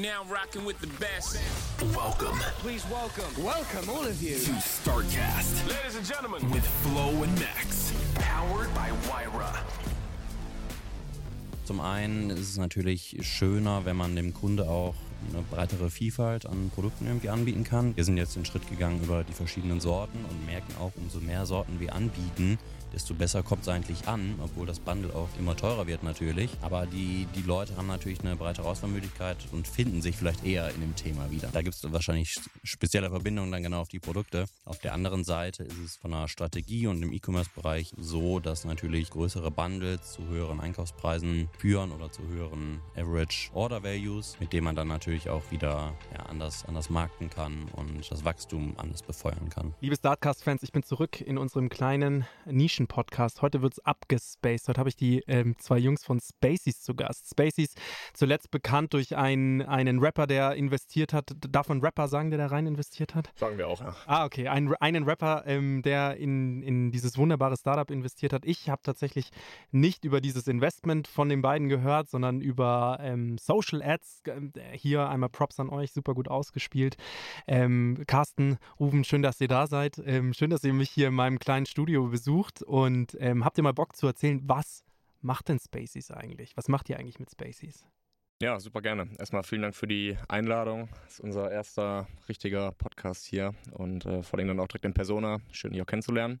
You're now rocking with the best. Welcome Please welcome, welcome all of you. to StarCast Ladies and gentlemen, with Flo and Max. Powered by Wyra. Zum einen ist es natürlich schöner, wenn man dem Kunde auch eine breitere Vielfalt an Produkten irgendwie anbieten kann. Wir sind jetzt den Schritt gegangen über die verschiedenen Sorten und merken auch, umso mehr Sorten wir anbieten, desto besser kommt es eigentlich an, obwohl das Bundle auch immer teurer wird natürlich. Aber die, die Leute haben natürlich eine breitere Auswahlmöglichkeit und finden sich vielleicht eher in dem Thema wieder. Da gibt es wahrscheinlich spezielle Verbindungen dann genau auf die Produkte. Auf der anderen Seite ist es von der Strategie und im E-Commerce-Bereich so, dass natürlich größere Bundles zu höheren Einkaufspreisen führen oder zu höheren Average Order Values, mit denen man dann natürlich auch wieder ja, anders, anders markten kann und das Wachstum anders befeuern kann. Liebe Startcast-Fans, ich bin zurück in unserem kleinen Nischen-Podcast. Heute wird's abgespaced. Heute habe ich die ähm, zwei Jungs von Spaceys zu Gast. Spaceys, zuletzt bekannt durch einen, einen Rapper, der investiert hat. Darf man Rapper sagen, der da rein investiert hat? Sagen wir auch. Ah, okay. Ein, einen Rapper, ähm, der in, in dieses wunderbare Startup investiert hat. Ich habe tatsächlich nicht über dieses Investment von den beiden gehört, sondern über ähm, Social Ads. Ähm, Hier einmal Props an euch, super gut ausgespielt. Ähm, Carsten, Ruben, schön, dass ihr da seid. Ähm, schön, dass ihr mich hier in meinem kleinen Studio besucht. Und ähm, habt ihr mal Bock zu erzählen, was macht denn Spaceys eigentlich? Was macht ihr eigentlich mit Spaceys? Ja, super gerne. Erstmal vielen Dank für die Einladung. Das ist unser erster richtiger Podcast hier und äh, vor allem dann auch direkt in Persona. Schön, dich auch kennenzulernen.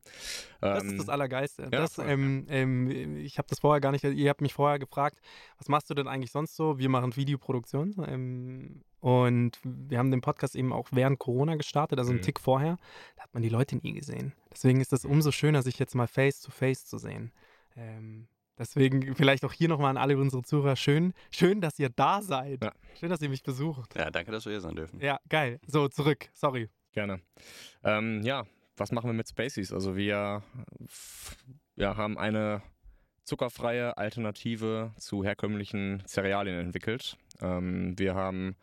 Das Ähm, ist das Allergeiste. ja, das, ähm, ähm, ich habe das vorher gar nicht, ihr habt mich vorher gefragt, was machst du denn eigentlich sonst so? Wir machen Videoproduktion ähm, und wir haben den Podcast eben auch während Corona gestartet, also einen Mhm. Tick vorher. Da hat man die Leute nie gesehen. Deswegen ist es umso schöner, sich jetzt mal face to face zu sehen. Ähm, deswegen vielleicht auch hier nochmal an alle unsere Zuhörer, schön, schön, dass ihr da seid. Ja. Schön, dass ihr mich besucht. Ja, danke, dass wir hier sein dürfen. Ja, geil. So, zurück. Sorry. Gerne. Ähm, ja, was machen wir mit Spaceys? Also wir ja, haben eine zuckerfreie Alternative zu herkömmlichen Cerealien entwickelt. Ähm, wir haben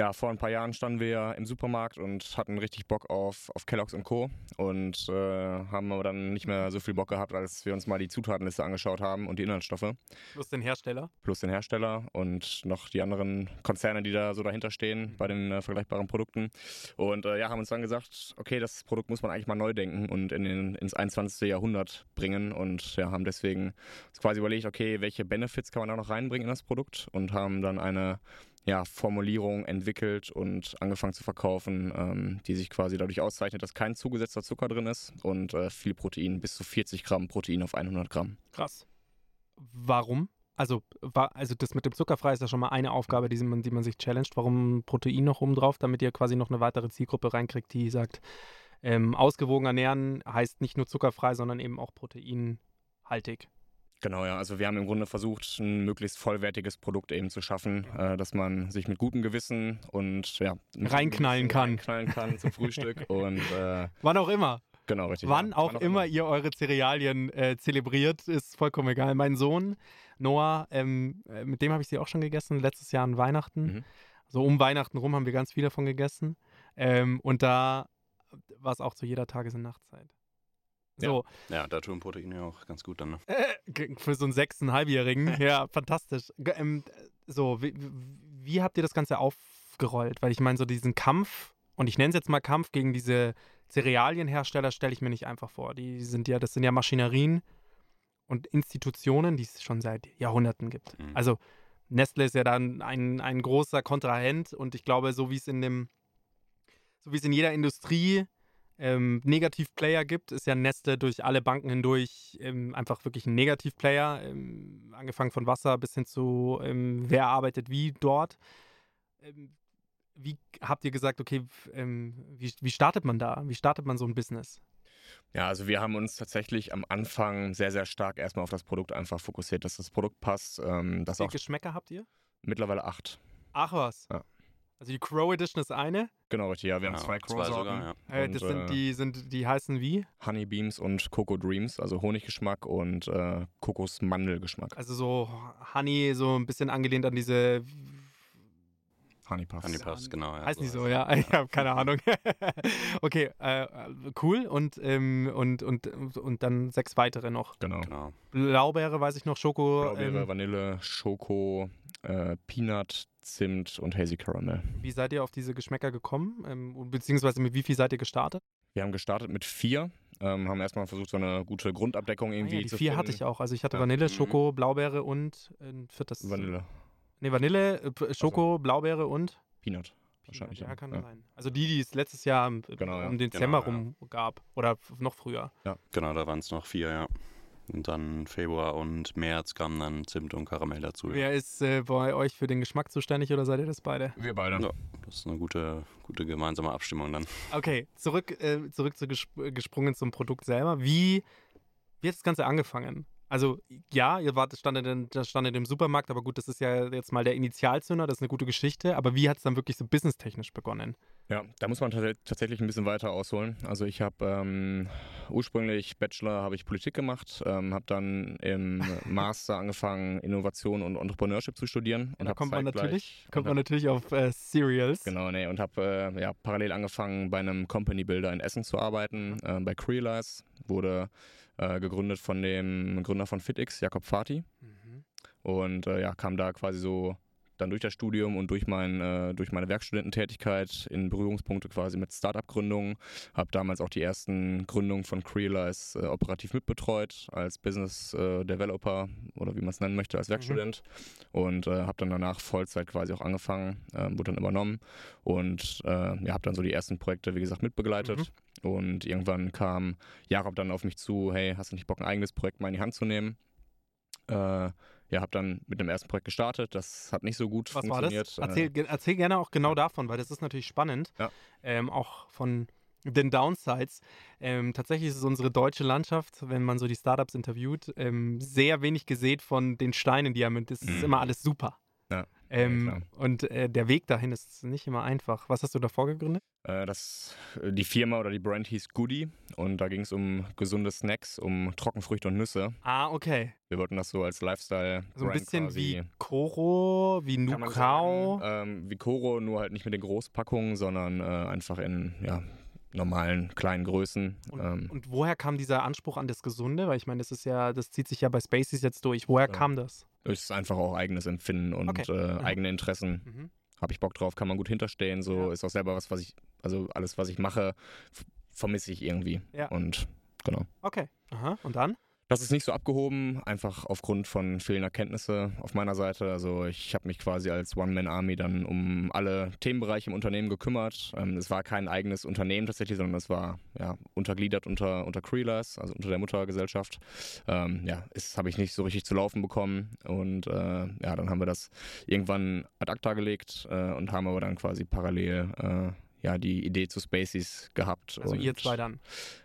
ja, vor ein paar Jahren standen wir im Supermarkt und hatten richtig Bock auf, auf Kellogg's und Co. Und äh, haben aber dann nicht mehr so viel Bock gehabt, als wir uns mal die Zutatenliste angeschaut haben und die Inhaltsstoffe. Plus den Hersteller. Plus den Hersteller und noch die anderen Konzerne, die da so dahinter stehen bei den äh, vergleichbaren Produkten. Und äh, ja, haben uns dann gesagt, okay, das Produkt muss man eigentlich mal neu denken und in den, ins 21. Jahrhundert bringen. Und ja, haben deswegen quasi überlegt, okay, welche Benefits kann man da noch reinbringen in das Produkt und haben dann eine ja, Formulierung entwickelt und angefangen zu verkaufen, ähm, die sich quasi dadurch auszeichnet, dass kein zugesetzter Zucker drin ist und äh, viel Protein, bis zu 40 Gramm Protein auf 100 Gramm. Krass. Warum? Also, war, also das mit dem Zuckerfrei ist ja schon mal eine Aufgabe, die man, die man sich challenged. Warum Protein noch oben drauf, damit ihr quasi noch eine weitere Zielgruppe reinkriegt, die sagt, ähm, ausgewogen ernähren heißt nicht nur zuckerfrei, sondern eben auch proteinhaltig. Genau, ja. Also wir haben im Grunde versucht, ein möglichst vollwertiges Produkt eben zu schaffen, äh, dass man sich mit gutem Gewissen und ja Reinknallen kann. Reinknallen kann zum Frühstück und äh, Wann auch immer. genau richtig. Wann ja. auch immer ihr eure Cerealien äh, zelebriert, ist vollkommen egal. Mein Sohn, Noah, ähm, äh, mit dem habe ich sie auch schon gegessen, letztes Jahr an Weihnachten. Mhm. So um Weihnachten rum haben wir ganz viel davon gegessen. Ähm, und da war es auch zu jeder Tages- und Nachtzeit. So, Ja, da tun Proteine ja auch ganz gut dann. Ne? äh, für so einen sechsten-halbjährigen, ja, fantastisch. Ähm, so, wie, wie habt ihr das Ganze aufgerollt? Weil ich meine, so diesen Kampf, und ich nenne es jetzt mal Kampf gegen diese Cerealienhersteller, stelle ich mir nicht einfach vor. Die sind ja, das sind ja Maschinerien und Institutionen, die es schon seit Jahrhunderten gibt. Mhm. Also Nestle ist ja dann ein, ein großer Kontrahent und ich glaube, so wie es in dem, so wie es in jeder Industrie ähm, Negativplayer gibt, ist ja Nestle durch alle Banken hindurch ähm, einfach wirklich ein Negativplayer, ähm, angefangen von Wasser bis hin zu ähm, wer arbeitet wie dort. Ähm, wie habt ihr gesagt, okay, ähm, wie, wie startet man da? Wie startet man so ein Business? Ja, also wir haben uns tatsächlich am Anfang sehr, sehr stark erstmal auf das Produkt einfach fokussiert, dass das Produkt passt, ähm, dass Wie auch viele Geschmäcker habt ihr? mittlerweile acht. Ach was. Ja. Also die Crow Edition ist eine. Genau, richtig. Ja, wir haben Ja, zwei zwei Crow-Sorten. sogar, ja. Äh, Und, das sind äh, die, sind, die heißen wie? Honey Beams und Coco Dreams, also Honiggeschmack und äh, Kokosmandelgeschmack. Also so Honey, so ein bisschen angelehnt an diese. Honey Puffs. Honey Puffs, genau. Ja, heißen die so, ja? Ich habe keine Ahnung. okay, äh, cool. Und, ähm, und, und, und dann sechs weitere noch. Genau. Genau. Blaubeere, weiß ich noch, Schoko. Blaubeere, Ähm, Vanille, Schoko, äh, Peanut, Zimt und Hazy Caramel. wie seid ihr auf diese Geschmäcker gekommen? Ähm, und beziehungsweise mit wie viel seid ihr gestartet? Wir haben gestartet mit vier, ähm, haben erstmal versucht, so eine gute Grundabdeckung Ah irgendwie ja, die zu vier finden. hatte ich auch. Also ich hatte Ja. Vanille, Mhm. Schoko, Blaubeere und ein viertes. Vanille, Nee, Vanille, äh, Schoko, Blaubeere und Peanut. Wahrscheinlich, Ja, ja. kann Ja. sein. Also die, die es letztes Jahr im, Genau, ja. um Dezember Genau, ja. rum gab. Oder noch früher. Genau, da waren es noch vier, ja. Und dann Februar und März kamen dann Zimt und Karamell dazu. Wer ist äh, bei euch für den Geschmack zuständig oder seid ihr das beide? Wir beide. Ja, das ist eine gute, gute gemeinsame Abstimmung dann. Okay, zurück, äh, zurück zu gesp gesprungen zum Produkt selber. Wie, wie hat das Ganze angefangen? Also, ja, ihr wart, standet in, standet im Supermarkt, aber gut, das ist ja jetzt mal der Initialzünder, das ist eine gute Geschichte. Aber wie hat es dann wirklich so businesstechnisch begonnen? Ja, da muss man tats- tatsächlich ein bisschen weiter ausholen. Also ich habe ähm, ursprünglich Bachelor habe ich Politik gemacht, ähm, habe dann im Master angefangen Innovation und Entrepreneurship zu studieren und da kommt man natürlich, kommt man natürlich auf äh, Cereals. Genau, nee, und habe äh, ja, parallel angefangen, bei einem Company Builder in Essen zu arbeiten, äh, bei Crealize. Wurde äh, gegründet von dem Gründer von FitX, Jakob Fati. Mhm. Und äh, ja, kam da quasi so dann durch das Studium und durch, mein, äh, durch meine Werkstudententätigkeit in Berührungspunkte quasi mit Startup-Gründungen. Habe damals auch die ersten Gründungen von Crealize äh, operativ mitbetreut als Business äh, Developer oder wie man es nennen möchte, als Werkstudent. Und äh, habe dann danach Vollzeit quasi auch angefangen, äh, wurde dann übernommen und äh, ja, habe dann so die ersten Projekte, wie gesagt, mitbegleitet. Und irgendwann kam Jakob dann auf mich zu, hey, hast du nicht Bock, ein eigenes Projekt mal in die Hand zu nehmen? Ja, habe dann mit dem ersten Projekt gestartet. Das hat nicht so gut Was war das? funktioniert. Äh, Erzähl, ge- erzähl gerne auch genau davon, weil das ist natürlich spannend. Ja. Ähm, auch von den Downsides. Ähm, tatsächlich ist es unsere deutsche Landschaft, wenn man so die Startups interviewt, ähm, sehr wenig gesät von den Steinen, die haben. Das ist Mhm. immer alles super. Ja. Ähm, klar. und äh, der Weg dahin ist nicht immer einfach. Was hast du davor gegründet? Äh, das, äh, die Firma oder die Brand hieß Goody und da ging es um gesunde Snacks, um Trockenfrüchte und Nüsse. Ah, okay. Wir wollten das so als Lifestyle. So ein bisschen quasi, wie Koro, wie sagen, ähm, wie Koro, nur halt nicht mit den Großpackungen, sondern äh, einfach in ja, normalen kleinen Größen. Und, ähm, und woher kam dieser Anspruch an das Gesunde? Weil ich meine, das ist ja, das zieht sich ja bei Spaces jetzt durch. Woher Ja. kam das? Ist einfach auch eigenes Empfinden und Okay. äh, Mhm. eigene Interessen. Mhm. Habe ich Bock drauf, kann man gut hinterstehen. So Ja. ist auch selber was, was ich, also alles, was ich mache, vermisse ich irgendwie. Ja. Und genau. Okay. Aha. Und dann? Das ist nicht so abgehoben, einfach aufgrund von fehlender Kenntnisse auf meiner Seite. Also ich habe mich quasi als One-Man-Army dann um alle Themenbereiche im Unternehmen gekümmert. Ähm, es war kein eigenes Unternehmen tatsächlich, sondern es war ja, untergliedert unter, unter Creelers, also unter der Muttergesellschaft. Ähm, ja, das habe ich nicht so richtig zu laufen bekommen. Und äh, ja, dann haben wir das irgendwann ad acta gelegt äh, und haben aber dann quasi parallel äh, ja, die Idee zu Spacies gehabt. Also und ihr zwei dann.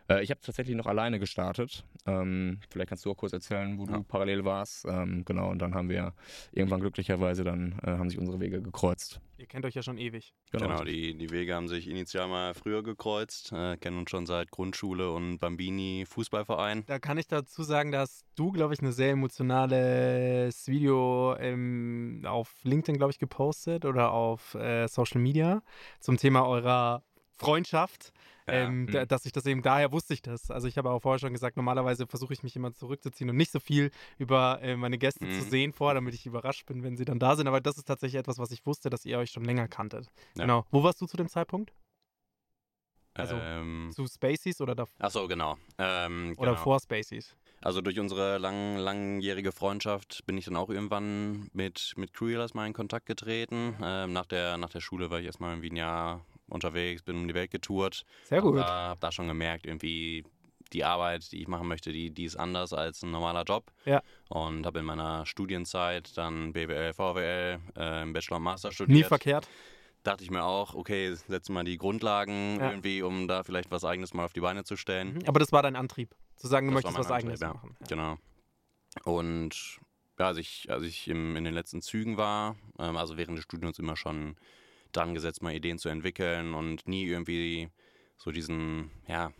Äh, ich habe tatsächlich noch alleine gestartet. Ähm, vielleicht kannst du auch kurz erzählen, wo du parallel warst. Ähm, genau, und dann haben wir irgendwann glücklicherweise dann äh, haben sich unsere Wege gekreuzt. Ihr kennt euch ja schon ewig. Genau, die, die Wege haben sich initial mal früher gekreuzt, äh, kennen uns schon seit Grundschule und Bambini Fußballverein. Da kann ich dazu sagen, dass du, glaube ich, ein sehr emotionales Video ähm, auf LinkedIn, glaube ich, gepostet oder auf äh, Social Media zum Thema eurer Freundschaft. Ja, ähm, da, mhm. dass ich das eben, daher wusste ich das. Also ich habe auch vorher schon gesagt, normalerweise versuche ich mich immer zurückzuziehen und nicht so viel über äh, meine Gäste zu Mhm. sehen vor, damit ich überrascht bin, wenn sie dann da sind. Aber das ist tatsächlich etwas, was ich wusste, dass ihr euch schon länger kanntet. Ja. Genau. Wo warst du zu dem Zeitpunkt? Also, ähm, Zu Spacies oder, da, ach so, genau. Ähm, oder genau. vor Spacies? Also durch unsere lang, langjährige Freundschaft bin ich dann auch irgendwann mit, mit Creelers mal in Kontakt getreten. Ähm, nach, der, nach der Schule war ich erstmal irgendwie ein Jahr unterwegs, bin um die Welt getourt. Sehr gut. Hab da, hab da schon gemerkt, irgendwie die Arbeit, die ich machen möchte, die, die ist anders als ein normaler Job. Ja. Und habe in meiner Studienzeit dann BWL, VWL, äh, im Bachelor und Master Nie studiert. verkehrt. Dachte ich mir auch, okay, setzen mal die Grundlagen Ja. irgendwie, um da vielleicht was Eigenes mal auf die Beine zu stellen. Mhm. Aber das war dein Antrieb, zu sagen, du Das möchtest was mein Eigenes Antrieb, machen. Ja. Genau. Und ja, als ich, als ich im, in den letzten Zügen war, ähm, also während des Studiums immer schon dran gesetzt, mal Ideen zu entwickeln und nie irgendwie so diesen, ja,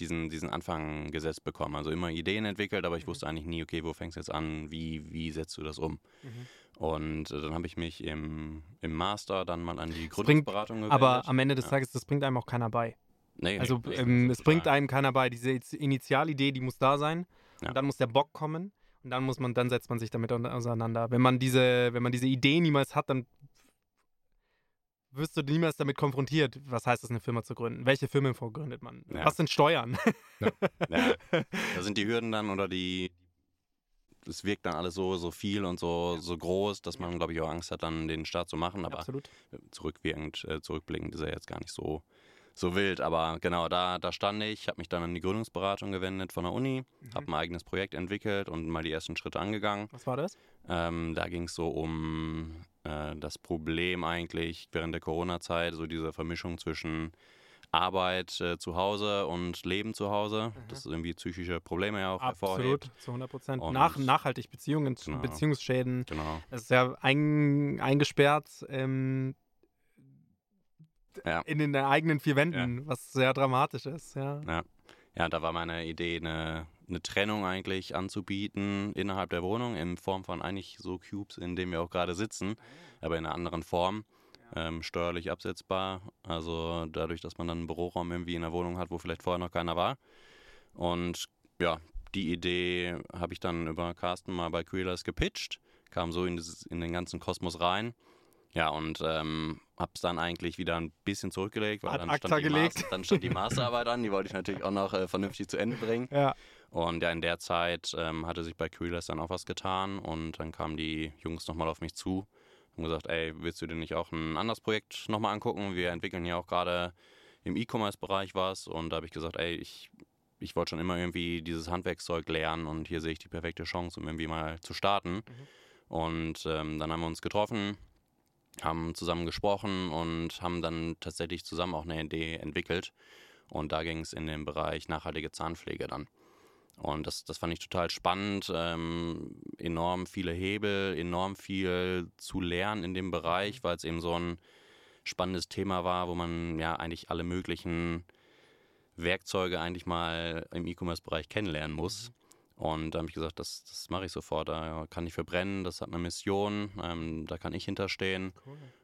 diesen, diesen Anfang gesetzt bekommen. Also immer Ideen entwickelt, aber ich Mhm. wusste eigentlich nie, okay, wo fängst du jetzt an, wie, wie setzt du das um? Mhm. Und äh, dann habe ich mich im, im Master dann mal an die bringt- Gründungsberatung gewendet. Aber am Ende des Ja. Tages, das bringt einem auch keiner bei. nee, Also nee, ähm, es bringt einem keiner bei. Diese Initialidee, die muss da sein. Ja. Und dann muss der Bock kommen. Und dann muss man, dann setzt man sich damit auseinander. Wenn man diese, wenn man diese Idee niemals hat, dann wirst du niemals damit konfrontiert, was heißt es, eine Firma zu gründen? Welche Firmenfonds gründet man? Ja. Was sind Steuern? Ja, da sind die Hürden dann oder die. Es wirkt dann alles so, so viel und so, so groß, dass man, glaube ich, auch Angst hat, dann den Start zu machen. Aber Absolut. zurückwirkend, äh, zurückblickend ist er jetzt gar nicht so, so wild. Aber genau, da, da stand ich, habe mich dann an die Gründungsberatung gewendet von der Uni, Mhm. habe ein eigenes Projekt entwickelt und mal die ersten Schritte angegangen. Was war das? Ähm, da ging es so um äh, das Problem eigentlich während der Corona-Zeit, so diese Vermischung zwischen Arbeit äh, zu Hause und Leben zu Hause, das irgendwie psychische Probleme ja auch Absolut, hervorhebt. zu 100 Prozent. Nach, nachhaltig Beziehungen, Genau. Beziehungsschäden. Genau. Es ist ja ein, eingesperrt ähm, Ja. in den eigenen vier Wänden, was sehr dramatisch ist. Ja. Ja. Ja, da war meine Idee, eine, eine Trennung eigentlich anzubieten innerhalb der Wohnung in Form von eigentlich so Cubes, in denen wir auch gerade sitzen, aber in einer anderen Form. Ähm, steuerlich absetzbar. Also dadurch, dass man dann einen Büroraum irgendwie in der Wohnung hat, wo vielleicht vorher noch keiner war. Und ja, die Idee habe ich dann über Carsten mal bei Creelers gepitcht, kam so in, dieses, in den ganzen Kosmos rein. Ja, und ähm, habe es dann eigentlich wieder ein bisschen zurückgelegt, weil Ad dann stand, die gelegt. Master, dann stand die Masterarbeit an, die wollte ich natürlich auch noch äh, vernünftig zu Ende bringen. Ja. Und ja, in der Zeit ähm, hatte sich bei Creeless dann auch was getan und dann kamen die Jungs nochmal auf mich zu und gesagt, ey, willst du dir nicht auch ein anderes Projekt nochmal angucken? Wir entwickeln ja auch gerade im E-Commerce-Bereich was und da habe ich gesagt, ey, ich, ich wollte schon immer irgendwie dieses Handwerkszeug lernen und hier sehe ich die perfekte Chance, um irgendwie mal zu starten. Und ähm, dann haben wir uns getroffen, haben zusammen gesprochen und haben dann tatsächlich zusammen auch eine Idee entwickelt. Und da ging es in den Bereich nachhaltige Zahnpflege dann. Und das, das fand ich total spannend. Ähm, enorm viele Hebel, enorm viel zu lernen in dem Bereich, weil es eben so ein spannendes Thema war, wo man ja eigentlich alle möglichen Werkzeuge eigentlich mal im E-Commerce-Bereich kennenlernen muss. Und da habe ich gesagt, das, das mache ich sofort. Da kann ich für brennen, das hat eine Mission, ähm, da kann ich hinterstehen.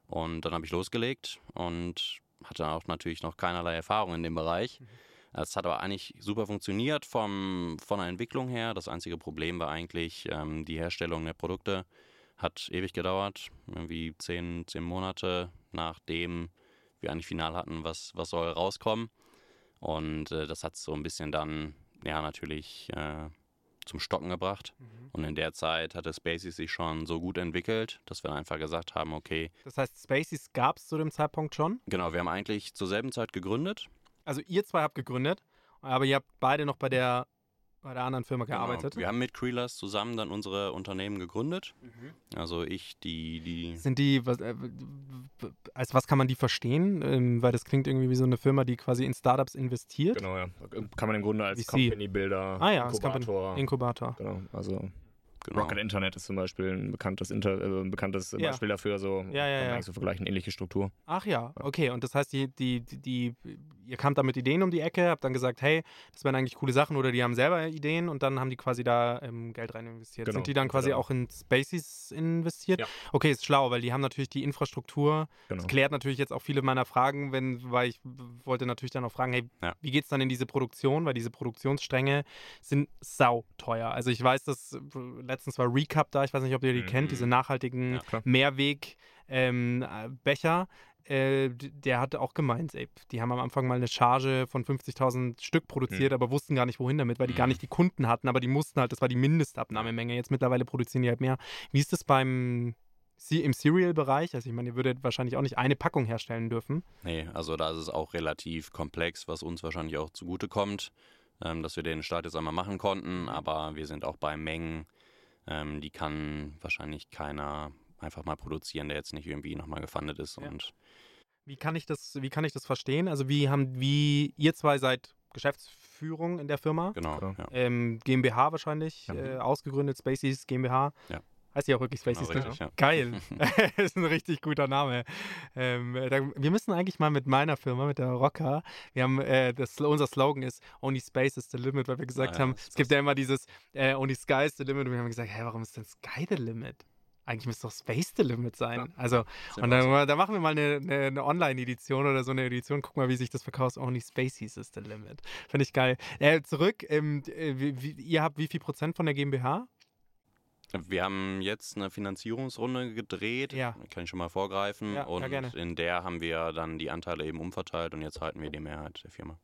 Und dann habe ich losgelegt und hatte auch natürlich noch keinerlei Erfahrung in dem Bereich. Es hat aber eigentlich super funktioniert vom, von der Entwicklung her. Das einzige Problem war eigentlich ähm, die Herstellung der Produkte. Hat ewig gedauert, irgendwie zehn, zehn Monate nachdem wir eigentlich final hatten, was, was soll rauskommen. Und äh, das hat so ein bisschen dann, ja, natürlich äh, zum Stocken gebracht. Und in der Zeit hatte Spaces sich schon so gut entwickelt, dass wir einfach gesagt haben, okay, Das heißt, Spaces gab es zu dem Zeitpunkt schon. genau, wir haben eigentlich zur selben Zeit gegründet. Also ihr zwei habt gegründet, aber ihr habt beide noch bei der, bei der anderen Firma Genau. gearbeitet. Wir haben mit Creelers zusammen dann unsere Unternehmen gegründet. Also ich, die, die Sind die, was, äh, als was kann man die verstehen? Ähm, weil das klingt irgendwie wie so eine Firma, die quasi in Startups investiert. Genau, ja. Kann man im Grunde als VC. Company-Builder, Ah ja, das kann man- Inkubator. Inkubator. Genau, also genau. Rocket Internet ist zum Beispiel ein bekanntes, Inter äh, ein bekanntes Ja. Beispiel dafür. So Ja, ja, kann man ja. eigentlich so vergleichen, ähnliche Struktur. Ach ja, okay. Und das heißt, die, die, die, ihr kamt da mit Ideen um die Ecke, habt dann gesagt, hey, das wären eigentlich coole Sachen oder die haben selber Ideen und dann haben die quasi da ähm, Geld rein investiert. Genau, Sind die dann quasi da. auch in Spaces investiert? Ja. Okay, ist schlau, weil die haben natürlich die Infrastruktur. Genau. Das klärt natürlich jetzt auch viele meiner Fragen, wenn, weil ich wollte natürlich dann auch fragen, hey, Ja. wie geht's dann in diese Produktion? Weil diese Produktionsstränge sind sau teuer. Also ich weiß, dass äh, letztens war Recap da, ich weiß nicht, ob ihr die Mhm. kennt, diese nachhaltigen Ja. Mehrweg ähm, äh, Becher. Äh, der hatte auch gemeint, ey, die haben am Anfang mal eine Charge von 50.000 Stück produziert, Mhm. aber wussten gar nicht, wohin damit, weil die gar nicht die Kunden hatten, aber die mussten halt, das war die Mindestabnahmemenge. Jetzt mittlerweile produzieren die halt mehr. Wie ist das beim im Cereal-Bereich? Also ich meine, ihr würdet wahrscheinlich auch nicht eine Packung herstellen dürfen. Nee, also da ist es auch relativ komplex, was uns wahrscheinlich auch zugutekommt, ähm, dass wir den Start jetzt einmal machen konnten, aber wir sind auch bei Mengen, ähm, die kann wahrscheinlich keiner einfach mal produzieren, der jetzt nicht irgendwie nochmal gefundet ist. Ja. Und Wie kann ich das, wie kann ich das verstehen? Also wie haben, wie, ihr zwei seid Geschäftsführung in der Firma? genau, Genau. ja. Ähm, GmbH wahrscheinlich, Ja. äh, ausgegründet, Spaces GmbH. Ja. Heißt die auch wirklich Genau, Spaces? ne? richtig, ja. Geil. das ist ein richtig guter Name. Ähm, äh, da, wir müssen eigentlich mal mit meiner Firma, mit der Rocker, wir haben, äh, das, unser Slogan ist Only Space is the Limit, weil wir gesagt Ah ja, haben, es gibt ja immer dieses äh, Only Sky is the Limit und wir haben gesagt, hä, warum ist denn Sky the Limit? Eigentlich müsste doch Space the Limit sein. Also, Sind und dann, da machen wir mal eine, eine, eine Online-Edition oder so eine Edition, guck mal, wie sich das verkauft. Only Spaces is the Limit. Finde ich geil. Äh, zurück, ähm, äh, wie, wie, ihr habt wie viel Prozent von der GmbH? Wir haben jetzt eine Finanzierungsrunde gedreht, Ja. kann ich schon mal vorgreifen. Ja, ja, und gerne. in der haben wir dann die Anteile eben umverteilt und jetzt halten wir die Mehrheit der Firma.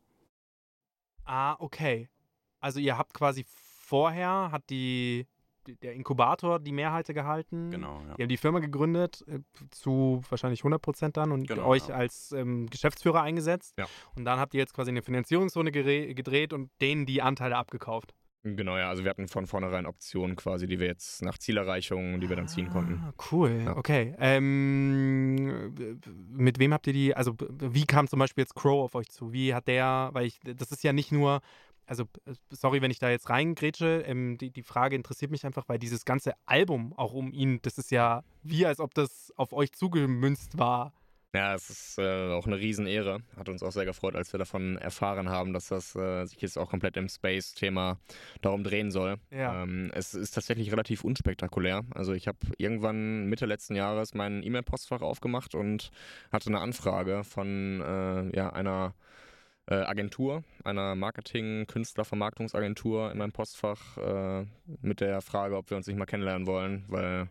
Ah, okay. Also ihr habt quasi vorher, hat die, der Inkubator die Mehrheit gehalten. Genau, ja. Die haben die Firma gegründet, äh, zu wahrscheinlich 100 Prozent dann und Genau, euch ja. als ähm, Geschäftsführer eingesetzt. Ja. Und dann habt ihr jetzt quasi eine Finanzierungsrunde gedreht und denen die Anteile abgekauft. Genau, ja. Also wir hatten von vornherein Optionen quasi, die wir jetzt nach Zielerreichung, die wir dann ziehen konnten. Ah, cool, Ja. okay. Ähm, mit wem habt ihr die, also wie kam zum Beispiel jetzt Crow auf euch zu? Wie hat der, weil ich, das ist ja nicht nur, also sorry, wenn ich da jetzt reingrätsche, ähm, die, die Frage interessiert mich einfach, weil dieses ganze Album auch um ihn, das ist ja wie, als ob das auf euch zugemünzt war. Ja, es ist äh, auch eine Riesenehre. Hat uns auch sehr gefreut, als wir davon erfahren haben, dass das äh, sich jetzt auch komplett im Space-Thema darum drehen soll. Ja. Ähm, es ist tatsächlich relativ unspektakulär. Also ich habe irgendwann Mitte letzten Jahres mein E-Mail-Postfach aufgemacht und hatte eine Anfrage von äh, ja, einer äh, Agentur, einer Marketing-Künstler-Vermarktungsagentur in meinem Postfach äh, mit der Frage, ob wir uns nicht mal kennenlernen wollen, weil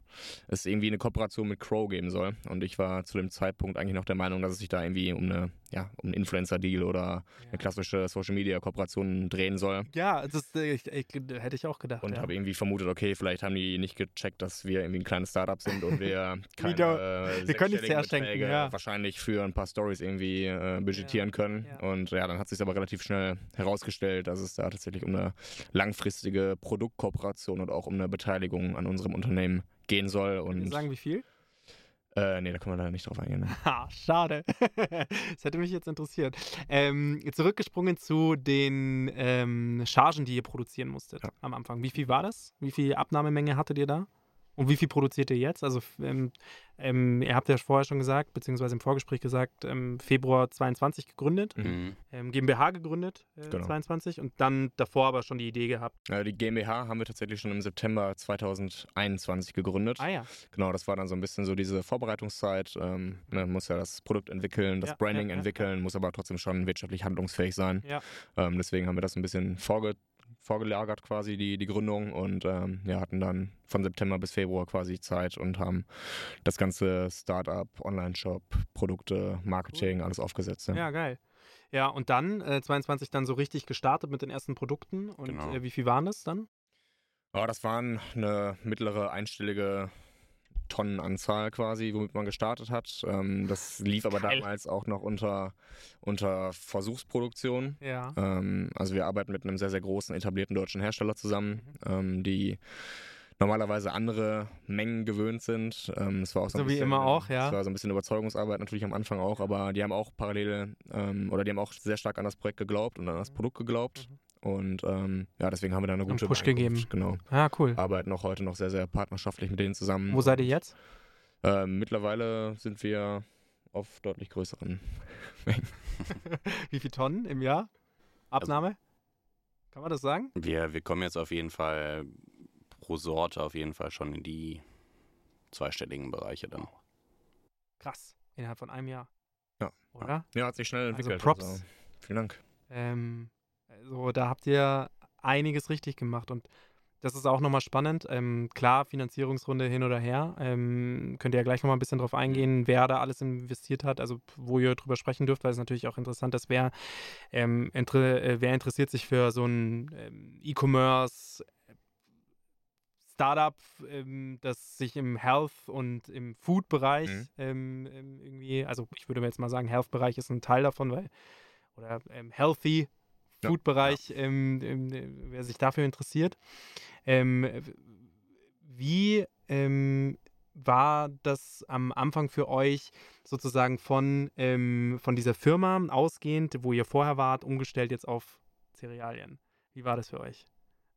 es irgendwie eine Kooperation mit Crow geben soll. Und ich war zu dem Zeitpunkt eigentlich noch der Meinung, dass es sich da irgendwie um eine, ja, um einen Influencer-Deal oder eine klassische Social-Media-Kooperation drehen soll. Ja, das ich, ich, hätte ich auch gedacht. Und ja. habe irgendwie vermutet, okay, vielleicht haben die nicht gecheckt, dass wir irgendwie ein kleines Startup sind und wir keine äh, wir können nichts herschenken, ja. wahrscheinlich für ein paar Stories irgendwie äh, budgetieren können. ja. Und ja, dann hat sich aber relativ schnell herausgestellt, dass es da tatsächlich um eine langfristige Produktkooperation und auch um eine Beteiligung an unserem Unternehmen gehen soll. Und sagen, wie viel? Äh, nee, da können wir leider nicht drauf eingehen. Ne? Ha, schade. das hätte mich jetzt interessiert. Ähm, zurückgesprungen zu den ähm, Chargen, die ihr produzieren musstet Ja. am Anfang. Wie viel war das? Wie viel Abnahmemenge hattet ihr da? Und wie viel produziert ihr jetzt? Also, ähm, ähm, ihr habt ja vorher schon gesagt, beziehungsweise im Vorgespräch gesagt, ähm, Februar 22 gegründet, Mhm. ähm, GmbH gegründet, äh, Genau. 22 und dann davor aber schon die Idee gehabt. Äh, die GmbH haben wir tatsächlich schon im September 2021 gegründet. Ah ja. Genau, das war dann so ein bisschen so diese Vorbereitungszeit. Ähm, ne, muss ja das Produkt entwickeln, das Ja, Branding ja, ja, entwickeln, muss aber trotzdem schon wirtschaftlich handlungsfähig sein. Ja. Ähm, deswegen haben wir das ein bisschen vorge vorgelagert quasi, die, die Gründung und ähm, ja, hatten dann von September bis Februar quasi Zeit und haben das ganze Startup, Online-Shop, Produkte, Marketing, alles aufgesetzt. Ja. Ja, geil. Ja, und dann, äh, 22 dann so richtig gestartet mit den ersten Produkten. Und Genau. äh, wie viel waren das dann? Ja, das waren eine mittlere einstellige Tonnenanzahl quasi, womit man gestartet hat. Ähm, das lief aber Geil. damals auch noch unter, unter Versuchsproduktion. Ja. Ähm, also wir arbeiten mit einem sehr, sehr großen etablierten deutschen Hersteller zusammen, ähm, die normalerweise andere Mengen gewöhnt sind. Ähm, es war auch so, ein So wie bisschen, immer auch, ja. Es war so ein bisschen Überzeugungsarbeit natürlich am Anfang auch, aber die haben auch parallel ähm, oder die haben auch sehr stark an das Projekt geglaubt und an das Produkt geglaubt. Und ähm, ja, deswegen haben wir da eine Einen gute Push Übereinkunft. gegeben. Genau. Ah, cool. Arbeiten auch heute noch sehr, sehr partnerschaftlich mit denen zusammen. Wo seid ihr jetzt? Ähm, mittlerweile sind wir auf deutlich größeren. Wie viele Tonnen im Jahr? Abnahme? Kann man das sagen? Wir, wir kommen jetzt auf jeden Fall pro Sorte auf jeden Fall schon in die zweistelligen Bereiche dann. Krass. Innerhalb von einem Jahr. Ja. Oder? Ja, hat sich schnell Also entwickelt. Props. vielen Dank. Ähm, also da habt ihr einiges richtig gemacht und das ist auch nochmal spannend. Ähm, klar, Finanzierungsrunde hin oder her. Ähm, könnt ihr ja gleich nochmal ein bisschen drauf eingehen, wer da alles investiert hat, also wo ihr drüber sprechen dürft, weil es natürlich auch interessant ist, wer, ähm, inter äh, wer interessiert sich für so ein ähm, E-Commerce Startup, ähm, das sich im Health und im Food-Bereich Mhm. ähm, irgendwie, also ich würde mir jetzt mal sagen, Health-Bereich ist ein Teil davon, weil, oder ähm, Healthy Ja, Food-Bereich, ähm, ähm, äh, wer sich dafür interessiert. Ähm, wie ähm, war das am Anfang für euch sozusagen von, ähm, von dieser Firma ausgehend, wo ihr vorher wart, umgestellt jetzt auf Cerealien? Wie war das für euch?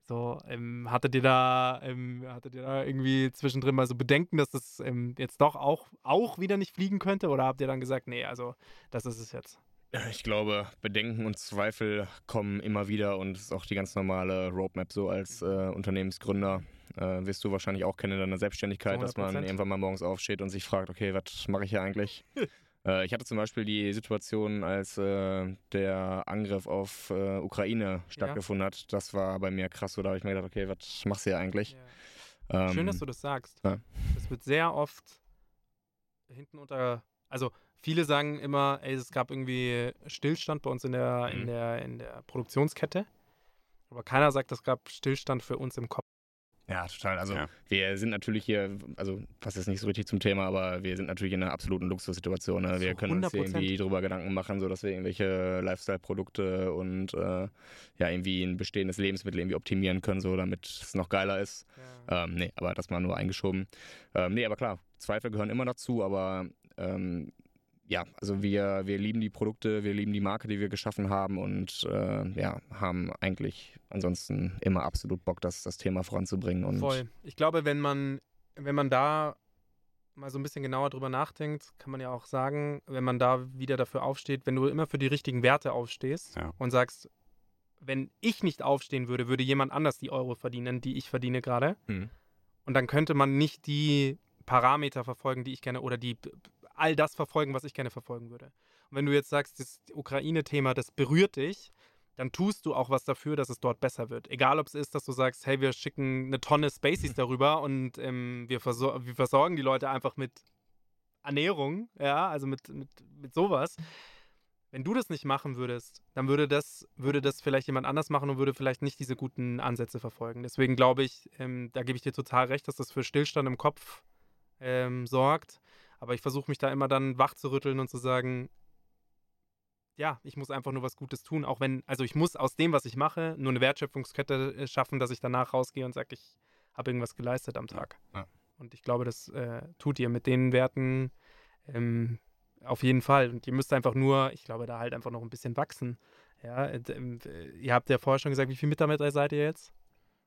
So, ähm, hattet ihr da, hattet ihr da irgendwie zwischendrin mal so Bedenken, dass das jetzt doch auch, auch wieder nicht fliegen könnte? Oder habt ihr dann gesagt, nee, also das ist es jetzt? Ich glaube, Bedenken und Zweifel kommen immer wieder und es ist auch die ganz normale Roadmap so als äh, Unternehmensgründer. Äh, wirst du wahrscheinlich auch kennen in deiner Selbstständigkeit, dass man 100%. irgendwann mal morgens aufsteht und sich fragt, okay, was mache ich hier eigentlich? äh, ich hatte zum Beispiel die Situation, als äh, der Angriff auf äh, Ukraine stattgefunden hat. Das war bei mir krass. So, da habe ich mir gedacht, okay, was machst du hier eigentlich? Schön, Ähm, dass du das sagst. ja. Das wird sehr oft hinten unter. Also viele sagen immer, ey, es gab irgendwie Stillstand bei uns in der, in Mhm. der, in der Produktionskette. Aber keiner sagt, es gab Stillstand für uns im Kopf. Ja, total. Also Ja. wir sind natürlich hier, also passt jetzt nicht so richtig zum Thema, aber wir sind natürlich in einer absoluten Luxussituation. Ne? Wir können uns hier 100%. irgendwie drüber Gedanken machen, so dass wir irgendwelche Lifestyle-Produkte und äh, ja irgendwie ein bestehendes Lebensmittel irgendwie optimieren können, so damit es noch geiler ist. Ähm, nee, aber das mal nur eingeschoben. Ähm, nee, aber klar, Zweifel gehören immer dazu, aber ähm, ja, also wir, wir lieben die Produkte, wir lieben die Marke, die wir geschaffen haben und äh, ja, haben eigentlich ansonsten immer absolut Bock, das, das Thema voranzubringen. Und Voll. Ich glaube, wenn man, wenn man da mal so ein bisschen genauer drüber nachdenkt, kann man ja auch sagen, wenn man da wieder dafür aufsteht, wenn du immer für die richtigen Werte aufstehst Ja. und sagst, wenn ich nicht aufstehen würde, würde jemand anders die Euro verdienen, die ich verdiene gerade. Mhm. Und dann könnte man nicht die Parameter verfolgen, die ich gerne, oder die all das verfolgen, was ich gerne verfolgen würde. Und wenn du jetzt sagst, das Ukraine-Thema, das berührt dich, dann tust du auch was dafür, dass es dort besser wird. Egal, ob es ist, dass du sagst, hey, wir schicken eine Tonne Spaceys darüber und ähm, wir, versor wir versorgen die Leute einfach mit Ernährung, ja, also mit, mit, mit sowas. Wenn du das nicht machen würdest, dann würde das, würde das vielleicht jemand anders machen und würde vielleicht nicht diese guten Ansätze verfolgen. Deswegen glaube ich, ähm, da gebe ich dir total recht, dass das für Stillstand im Kopf ähm, sorgt. Aber ich versuche mich da immer dann wach zu rütteln und zu sagen, ja, ich muss einfach nur was Gutes tun, auch wenn, also ich muss aus dem, was ich mache, nur eine Wertschöpfungskette äh, schaffen, dass ich danach rausgehe und sage, ich habe irgendwas geleistet am Tag. Ja. Und ich glaube, das äh, tut ihr mit den Werten ähm, auf jeden Fall. Und ihr müsst einfach nur, ich glaube, da halt einfach noch ein bisschen wachsen. Ja, äh, ihr habt ja vorher schon gesagt, wie viele Mitarbeiter seid ihr jetzt?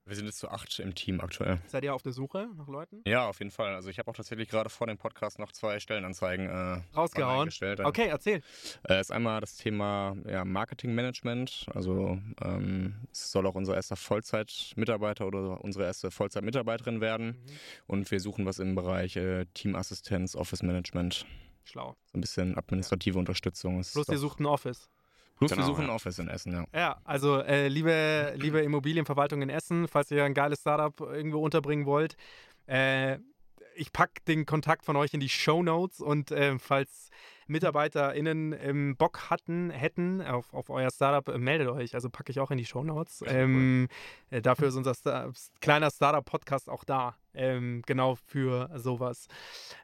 Wir sind jetzt zu acht im Team aktuell. Seid ihr auf der Suche nach Leuten? Ja, auf jeden Fall. Also ich habe auch tatsächlich gerade vor dem Podcast noch zwei Stellenanzeigen äh, Rausgehauen. gestellt. ja. Okay, erzähl. Äh, ist einmal das Thema ja, Marketingmanagement. Also ähm, es soll auch unser erster Vollzeitmitarbeiter oder unsere erste Vollzeitmitarbeiterin werden. Mhm. Und wir suchen was im Bereich äh, Teamassistenz, Office Management. Schlau. So ein bisschen administrative Unterstützung. Ist Plus, ihr sucht ein Office. Plus Genau, wir suchen ja. ein Office in Essen, ja. Ja, also äh, liebe, liebe Immobilienverwaltung in Essen, falls ihr ein geiles Startup irgendwo unterbringen wollt, äh, ich packe den Kontakt von euch in die Show Notes und äh, falls MitarbeiterInnen ähm, Bock hatten, hätten auf, auf euer Startup, äh, meldet euch. Also packe ich auch in die Show Notes. Ähm, äh, dafür ist unser Star kleiner Startup-Podcast auch da. Ähm, genau für sowas.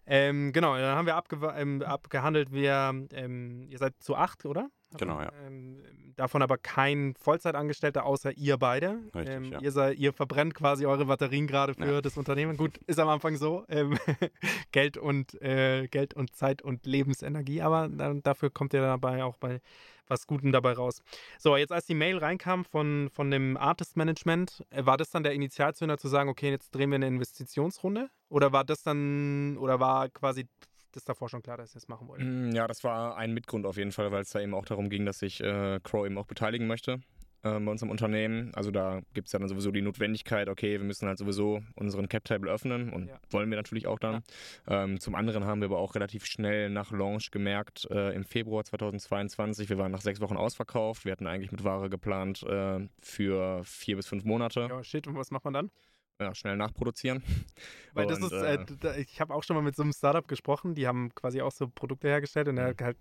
Ähm, genau, dann haben wir abge ähm, abgehandelt, wir, ähm, ihr seid zu acht, oder? Genau, ja. Ähm, davon aber kein Vollzeitangestellter außer ihr beide. Richtig, ähm, ja. ihr, sei, ihr verbrennt quasi eure Batterien gerade für Ja. das Unternehmen. Gut, ist am Anfang so. Ähm, Geld, und, äh, Geld und Zeit und Lebensenergie, aber dann, dafür kommt ihr dabei auch bei was Gutem dabei raus. So, jetzt als die Mail reinkam von, von dem Artist Management, äh, war das dann der Initialzünder zu sagen, okay, jetzt drehen wir eine Investitionsrunde? Oder war das dann, oder war quasi das davor schon klar, dass ihr das machen wollt? Mm, Ja, das war ein Mitgrund auf jeden Fall, weil es da eben auch darum ging, dass sich äh, Crow eben auch beteiligen möchte äh, bei uns im Unternehmen. Also da gibt es ja dann sowieso die Notwendigkeit, okay, wir müssen halt sowieso unseren Cap-Table öffnen und Ja. wollen wir natürlich auch dann. Ähm, zum anderen haben wir aber auch relativ schnell nach Launch gemerkt, äh, im Februar 2022, wir waren nach sechs Wochen ausverkauft. Wir hatten eigentlich mit Ware geplant äh, für vier bis fünf Monate. Ja, shit, und was macht man dann? Ja, schnell nachproduzieren. Weil das Und, ist, äh, äh, ich habe auch schon mal mit so einem Startup gesprochen, die haben quasi auch so Produkte hergestellt und der, Mhm. hat halt,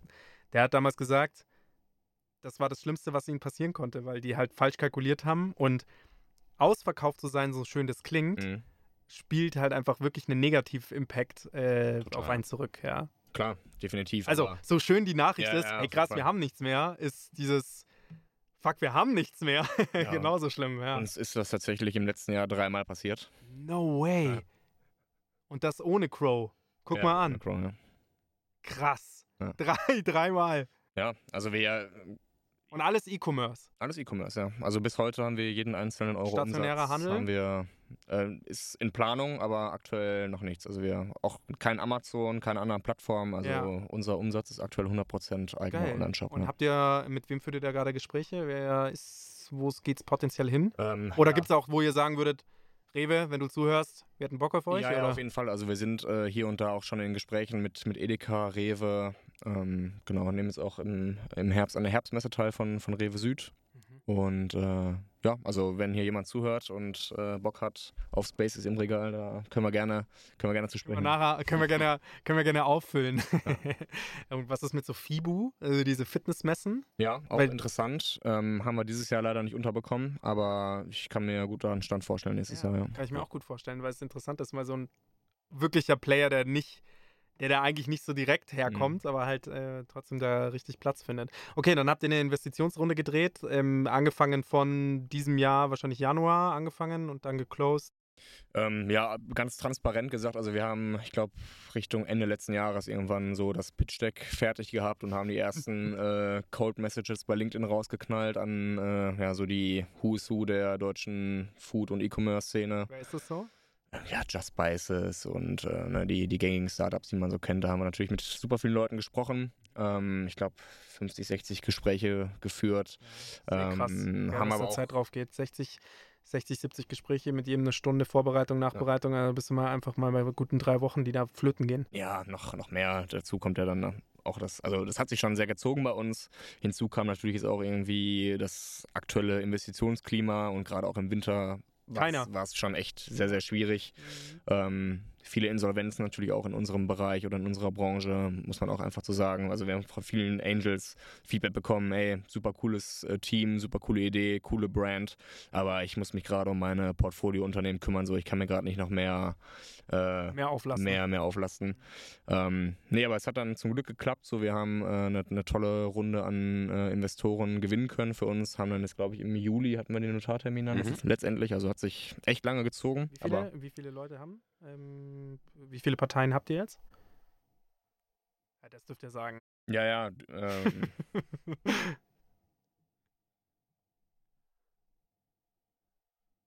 der hat damals gesagt, das war das Schlimmste, was ihnen passieren konnte, weil die halt falsch kalkuliert haben und ausverkauft zu sein, so schön das klingt, Mhm. spielt halt einfach wirklich einen Negativ-Impact äh, auf einen zurück, ja. Klar, definitiv. Also, so schön die Nachricht Ja, ist, ja, hey krass, wir haben nichts mehr, ist dieses Fuck, wir haben nichts mehr. Ja. Genauso schlimm, ja. uns ist das tatsächlich im letzten Jahr dreimal passiert. No way. Und das ohne Crow. Guck mal an. Crow. Krass. Drei, dreimal. Ja, also wir Und alles E-Commerce. alles E-Commerce, ja. Also bis heute haben wir jeden einzelnen Euro Stationärer Umsatz Handel? haben wir äh, ist in Planung, aber aktuell noch nichts. Also wir auch kein Amazon, keine anderen Plattformen. Also Ja. unser Umsatz ist aktuell 100% eigener. Online-Shop. Und ja. habt ihr, mit wem führt ihr da gerade Gespräche? Wer ist, wo geht's potenziell hin? Ähm, Oder ja. gibt's auch, wo ihr sagen würdet, Rewe, wenn du zuhörst, wir hätten Bock auf euch? Ja, ja, auf jeden Fall. Also wir sind äh, hier und da auch schon in Gesprächen mit, mit Edeka, Rewe. Ähm, genau, nehmen jetzt auch im, im Herbst an der Herbstmesse teil von, von Rewe Süd. Mhm. Und äh, ja, also wenn hier jemand zuhört und äh, Bock hat auf Spaces im Regal, da können wir gerne, können wir gerne zu sprechen. nachher, können, wir gerne, können wir gerne auffüllen. Und was ist mit so FIBU, also diese Fitnessmessen? Ja, auch Weil- interessant. Ähm, haben wir dieses Jahr leider nicht unterbekommen, aber ich kann mir gut einen Stand vorstellen nächstes Jahr. Ja. Kann ich mir auch gut vorstellen, weil es interessant ist, mal so ein wirklicher Player, der nicht, der da eigentlich nicht so direkt herkommt, aber halt äh, trotzdem da richtig Platz findet. Okay, dann habt ihr eine Investitionsrunde gedreht, ähm, angefangen von diesem Jahr, wahrscheinlich Januar angefangen und dann geclosed. Ähm, ja, ganz transparent gesagt, also wir haben, ich glaube, Richtung Ende letzten Jahres irgendwann so das Pitch-Deck fertig gehabt und haben die ersten äh, Cold Messages bei LinkedIn rausgeknallt an äh, ja, so die Who's Who der deutschen Food- und E-Commerce-Szene. Wer ist das so? Ja, Just Spices und äh, ne, die, die gängigen Startups, die man so kennt. Da haben wir natürlich mit super vielen Leuten gesprochen. Ähm, ich glaube, 50, 60 Gespräche geführt. Sehr krass. Ähm, ja, haben aber auch Zeit drauf geht. 60, 60, 70 Gespräche mit jedem eine Stunde Vorbereitung, Nachbereitung. Also bist du mal einfach mal bei guten drei Wochen, die da flöten gehen. Ja, noch, noch mehr. Dazu kommt ja dann auch das, also das hat sich schon sehr gezogen bei uns. Hinzu kam natürlich jetzt auch irgendwie das aktuelle Investitionsklima und gerade auch im Winter Keiner. war es schon echt sehr, sehr schwierig. Ähm, viele Insolvenzen natürlich auch in unserem Bereich oder in unserer Branche, muss man auch einfach so sagen. Also wir haben von vielen Angels Feedback bekommen, ey, super cooles äh, Team, super coole Idee, coole Brand, aber ich muss mich gerade um meine Portfoliounternehmen kümmern, so ich kann mir gerade nicht noch mehr äh, Mehr auflassen. mehr, mehr auflasten. Ähm, nee, aber es hat dann zum Glück geklappt. So, wir haben eine äh, ne tolle Runde an äh, Investoren gewinnen können für uns. Haben dann jetzt, glaube ich, im Juli hatten wir den Notartermin dann Mhm. letztendlich. Also hat sich echt lange gezogen. Wie viele, Aber wie viele Leute haben? Ähm, wie viele Parteien habt ihr jetzt? Ja, das dürft ihr sagen. Ja, ja. Ähm,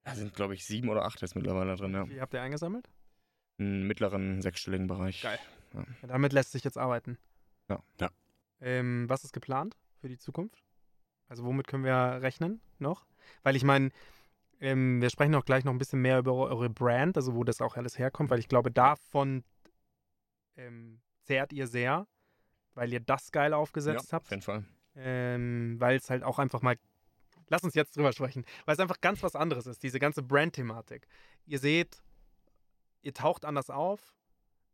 da sind, glaube ich, sieben oder acht jetzt mittlerweile drin, ja. Wie habt ihr eingesammelt? Einen mittleren sechsstelligen Bereich. Geil. Ja, damit lässt sich jetzt arbeiten. Ja. Ja. Ähm, was ist geplant für die Zukunft? Also womit können wir rechnen noch? Weil ich meine, ähm, wir sprechen auch gleich noch ein bisschen mehr über eure Brand, also wo das auch alles herkommt, weil ich glaube, davon ähm, zehrt ihr sehr, weil ihr das geil aufgesetzt ja, habt. Auf jeden Fall. ähm, weil es halt auch einfach mal. Lass uns jetzt drüber sprechen, weil es einfach ganz was anderes ist, diese ganze Brand-Thematik. Ihr seht, ihr taucht anders auf,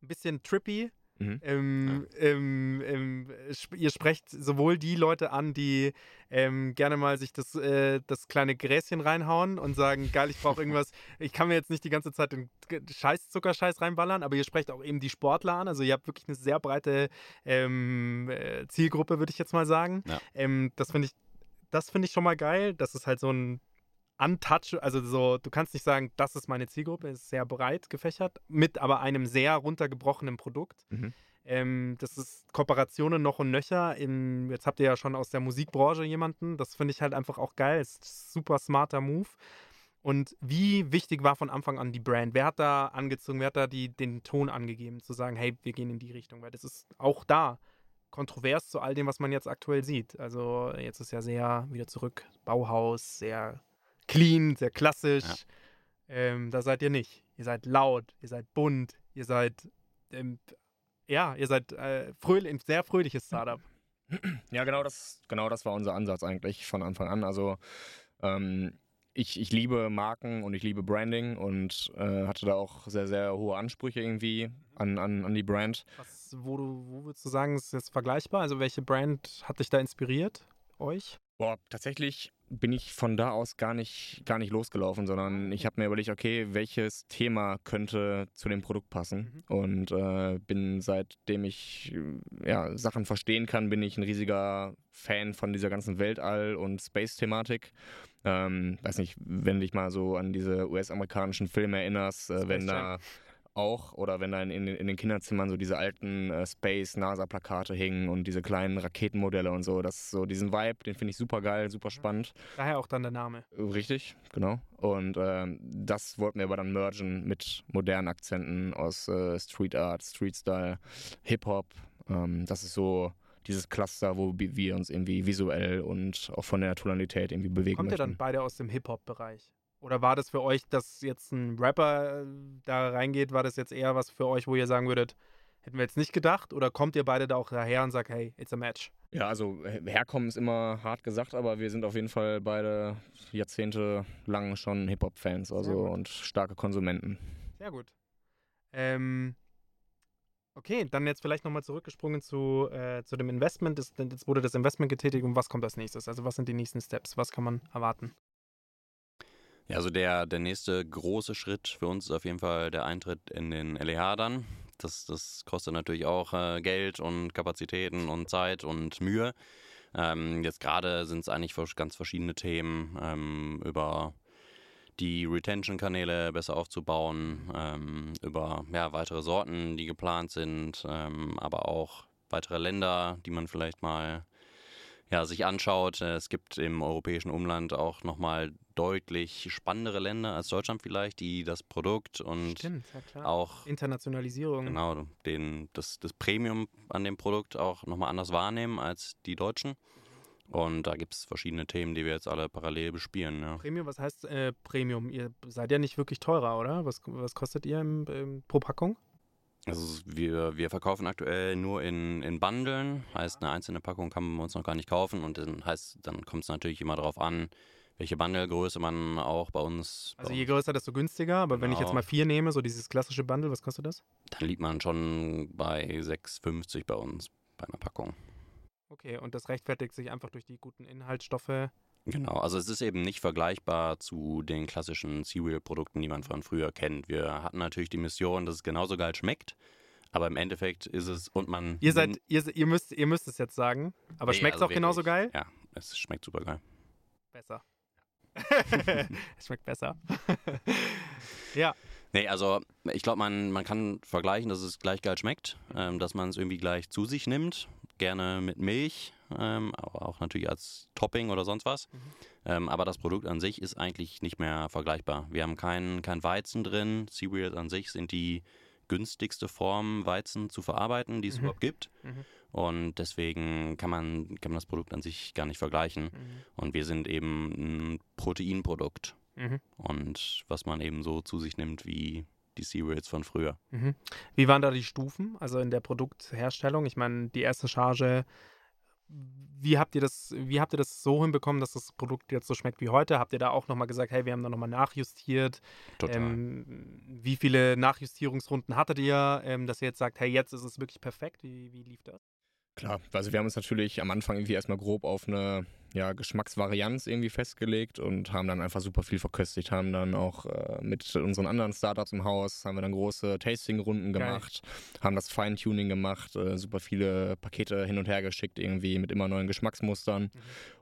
ein bisschen trippy. Mhm. Ähm, ähm, ähm, sp- ihr sprecht sowohl die Leute an, die ähm, gerne mal sich das, äh, das kleine Gräschen reinhauen und sagen, geil, ich brauche irgendwas, ich kann mir jetzt nicht die ganze Zeit den Scheiß Zuckerscheiß reinballern, aber ihr sprecht auch eben die Sportler an, also ihr habt wirklich eine sehr breite ähm, äh, Zielgruppe, würde ich jetzt mal sagen. Ja. Ähm, das finde ich, das finde ich schon mal geil, das ist halt so ein Untouch, also so, du kannst nicht sagen, das ist meine Zielgruppe, ist sehr breit gefächert, mit aber einem sehr runtergebrochenen Produkt. Mhm. Ähm, das ist Kooperationen noch und nöcher. Im, jetzt habt ihr ja schon aus der Musikbranche jemanden. Das finde ich halt einfach auch geil. Ist super smarter Move. Und wie wichtig war von Anfang an die Brand? Wer hat da angezogen, wer hat da die, den Ton angegeben, zu sagen, hey, wir gehen in die Richtung? Weil das ist auch da kontrovers zu all dem, was man jetzt aktuell sieht. Also jetzt ist ja sehr wieder zurück, Bauhaus, sehr clean, sehr klassisch. Ja. Ähm, da seid ihr nicht. Ihr seid laut, ihr seid bunt, ihr seid ähm, ja, ihr seid äh, fröhlich, ein sehr fröhliches Startup. Ja, genau das, genau das war unser Ansatz eigentlich von Anfang an. Also ähm, ich, ich liebe Marken und ich liebe Branding und äh, hatte da auch sehr, sehr hohe Ansprüche irgendwie an, an, an die Brand. Was, wo, du, wo würdest du sagen, ist jetzt vergleichbar? Also welche Brand hat dich da inspiriert? Euch? Boah, tatsächlich bin ich von da aus gar nicht, gar nicht losgelaufen, sondern ich habe mir überlegt, okay, welches Thema könnte zu dem Produkt passen. Und äh, bin seitdem ich ja, Sachen verstehen kann, bin ich ein riesiger Fan von dieser ganzen Weltall- und Space-Thematik. Ähm, weiß nicht, wenn dich mal so an diese US-amerikanischen Filme erinnerst, äh, wenn da auch oder wenn da in, in, den Kinderzimmern so diese alten äh, Space-NASA-Plakate hingen und diese kleinen Raketenmodelle und so, das so diesen Vibe, den finde ich super geil, super spannend. Daher auch dann der Name. Richtig, genau. Und ähm, das wollten wir aber dann mergen mit modernen Akzenten aus äh, Street Art, Street Style, Hip-Hop. Ähm, das ist so dieses Cluster, wo wir uns irgendwie visuell und auch von der Tonalität irgendwie bewegen Kommt ihr dann möchten. beide aus dem Hip-Hop-Bereich? Oder war das für euch, dass jetzt ein Rapper äh, da reingeht, war das jetzt eher was für euch, wo ihr sagen würdet, hätten wir jetzt nicht gedacht? Oder kommt ihr beide da auch daher und sagt, hey, it's a match? Ja, also her- herkommen ist immer hart gesagt, aber wir sind auf jeden Fall beide Jahrzehnte lang schon Hip-Hop-Fans also und starke Konsumenten. Sehr gut. Ähm, okay, dann jetzt vielleicht nochmal zurückgesprungen zu, äh, zu dem Investment. Das, jetzt wurde das Investment getätigt und was kommt als nächstes? Also was sind die nächsten Steps? Was kann man erwarten? Ja, also der, der nächste große Schritt für uns ist auf jeden Fall der Eintritt in den LEH dann. Das, das kostet natürlich auch äh, Geld und Kapazitäten und Zeit und Mühe. Ähm, jetzt gerade sind es eigentlich ganz verschiedene Themen ähm, über die Retention-Kanäle besser aufzubauen, ähm, über ja, weitere Sorten, die geplant sind, ähm, aber auch weitere Länder, die man vielleicht mal ja, sich anschaut. Äh, Es gibt im europäischen Umland auch nochmal deutlich spannendere Länder als Deutschland vielleicht, die das Produkt und Stimmt, ja auch Internationalisierung. genau den, das, das Premium an dem Produkt auch nochmal anders wahrnehmen als die Deutschen. Und da gibt es verschiedene Themen, die wir jetzt alle parallel bespielen. Ja. Premium, was heißt äh, Premium? Ihr seid ja nicht wirklich teurer, oder? Was, was kostet ihr im, im, pro Packung? Also wir, wir verkaufen aktuell nur in, in Bundeln, heißt eine einzelne Packung kann man uns noch gar nicht kaufen und dann heißt, dann kommt es natürlich immer darauf an, welche Bundlegröße man auch bei uns, Also je größer, desto günstiger. Aber wenn ich jetzt Genau. mal vier nehme, so dieses klassische Bundle, was kostet das? dann liegt man schon bei 6,50 bei uns bei einer Packung. Okay, und das rechtfertigt sich einfach durch die guten Inhaltsstoffe. Genau, also es ist eben nicht vergleichbar zu den klassischen Cereal-Produkten, die man von früher kennt. Wir hatten natürlich die Mission, dass es genauso geil schmeckt, aber im Endeffekt ist es und man. Ihr seid, ihr, ihr, müsst, ihr müsst es jetzt sagen, aber Nee, schmeckt es also auch genauso wirklich. geil? Ja, es schmeckt super geil. Besser. Es schmeckt besser. ja. Nee, also ich glaube, man, man kann vergleichen, dass es gleich geil schmeckt, ähm, dass man es irgendwie gleich zu sich nimmt, gerne mit Milch, ähm, aber auch natürlich als Topping oder sonst was. Ähm, aber das Produkt an sich ist eigentlich nicht mehr vergleichbar. Wir haben kein, kein Weizen drin. Cereals an sich sind die günstigste Form, Weizen zu verarbeiten, die es überhaupt gibt. Mhm. Und deswegen kann man, kann man das Produkt an sich gar nicht vergleichen. Und wir sind eben ein Proteinprodukt. Mhm. Und was man eben so zu sich nimmt wie die Cereals von früher. Mhm. Wie waren da die Stufen, also in der Produktherstellung? Ich meine, die erste Charge, wie habt ihr das, wie habt ihr das so hinbekommen, dass das Produkt jetzt so schmeckt wie heute? Habt ihr da auch nochmal gesagt, hey, wir haben da nochmal nachjustiert? Total. Ähm, wie viele Nachjustierungsrunden hattet ihr, ähm, dass ihr jetzt sagt, hey, jetzt ist es wirklich perfekt? Wie, wie lief das? Klar, also wir haben uns natürlich am Anfang irgendwie erstmal grob auf eine ja, Geschmacksvarianz irgendwie festgelegt und haben dann einfach super viel verköstigt, haben dann auch äh, mit unseren anderen Startups im Haus, haben wir dann große Tasting-Runden Geil. gemacht, haben das Feintuning gemacht, äh, super viele Pakete hin und her geschickt irgendwie mit immer neuen Geschmacksmustern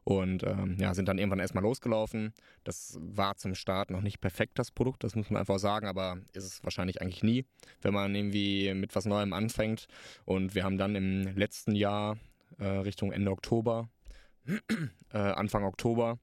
und ähm, ja, sind dann irgendwann erstmal losgelaufen. Das war zum Start noch nicht perfekt, das Produkt, das muss man einfach sagen, aber ist es wahrscheinlich eigentlich nie, wenn man irgendwie mit was Neuem anfängt und wir haben dann im letzten Jahr äh, Richtung Ende Oktober äh, Anfang Oktober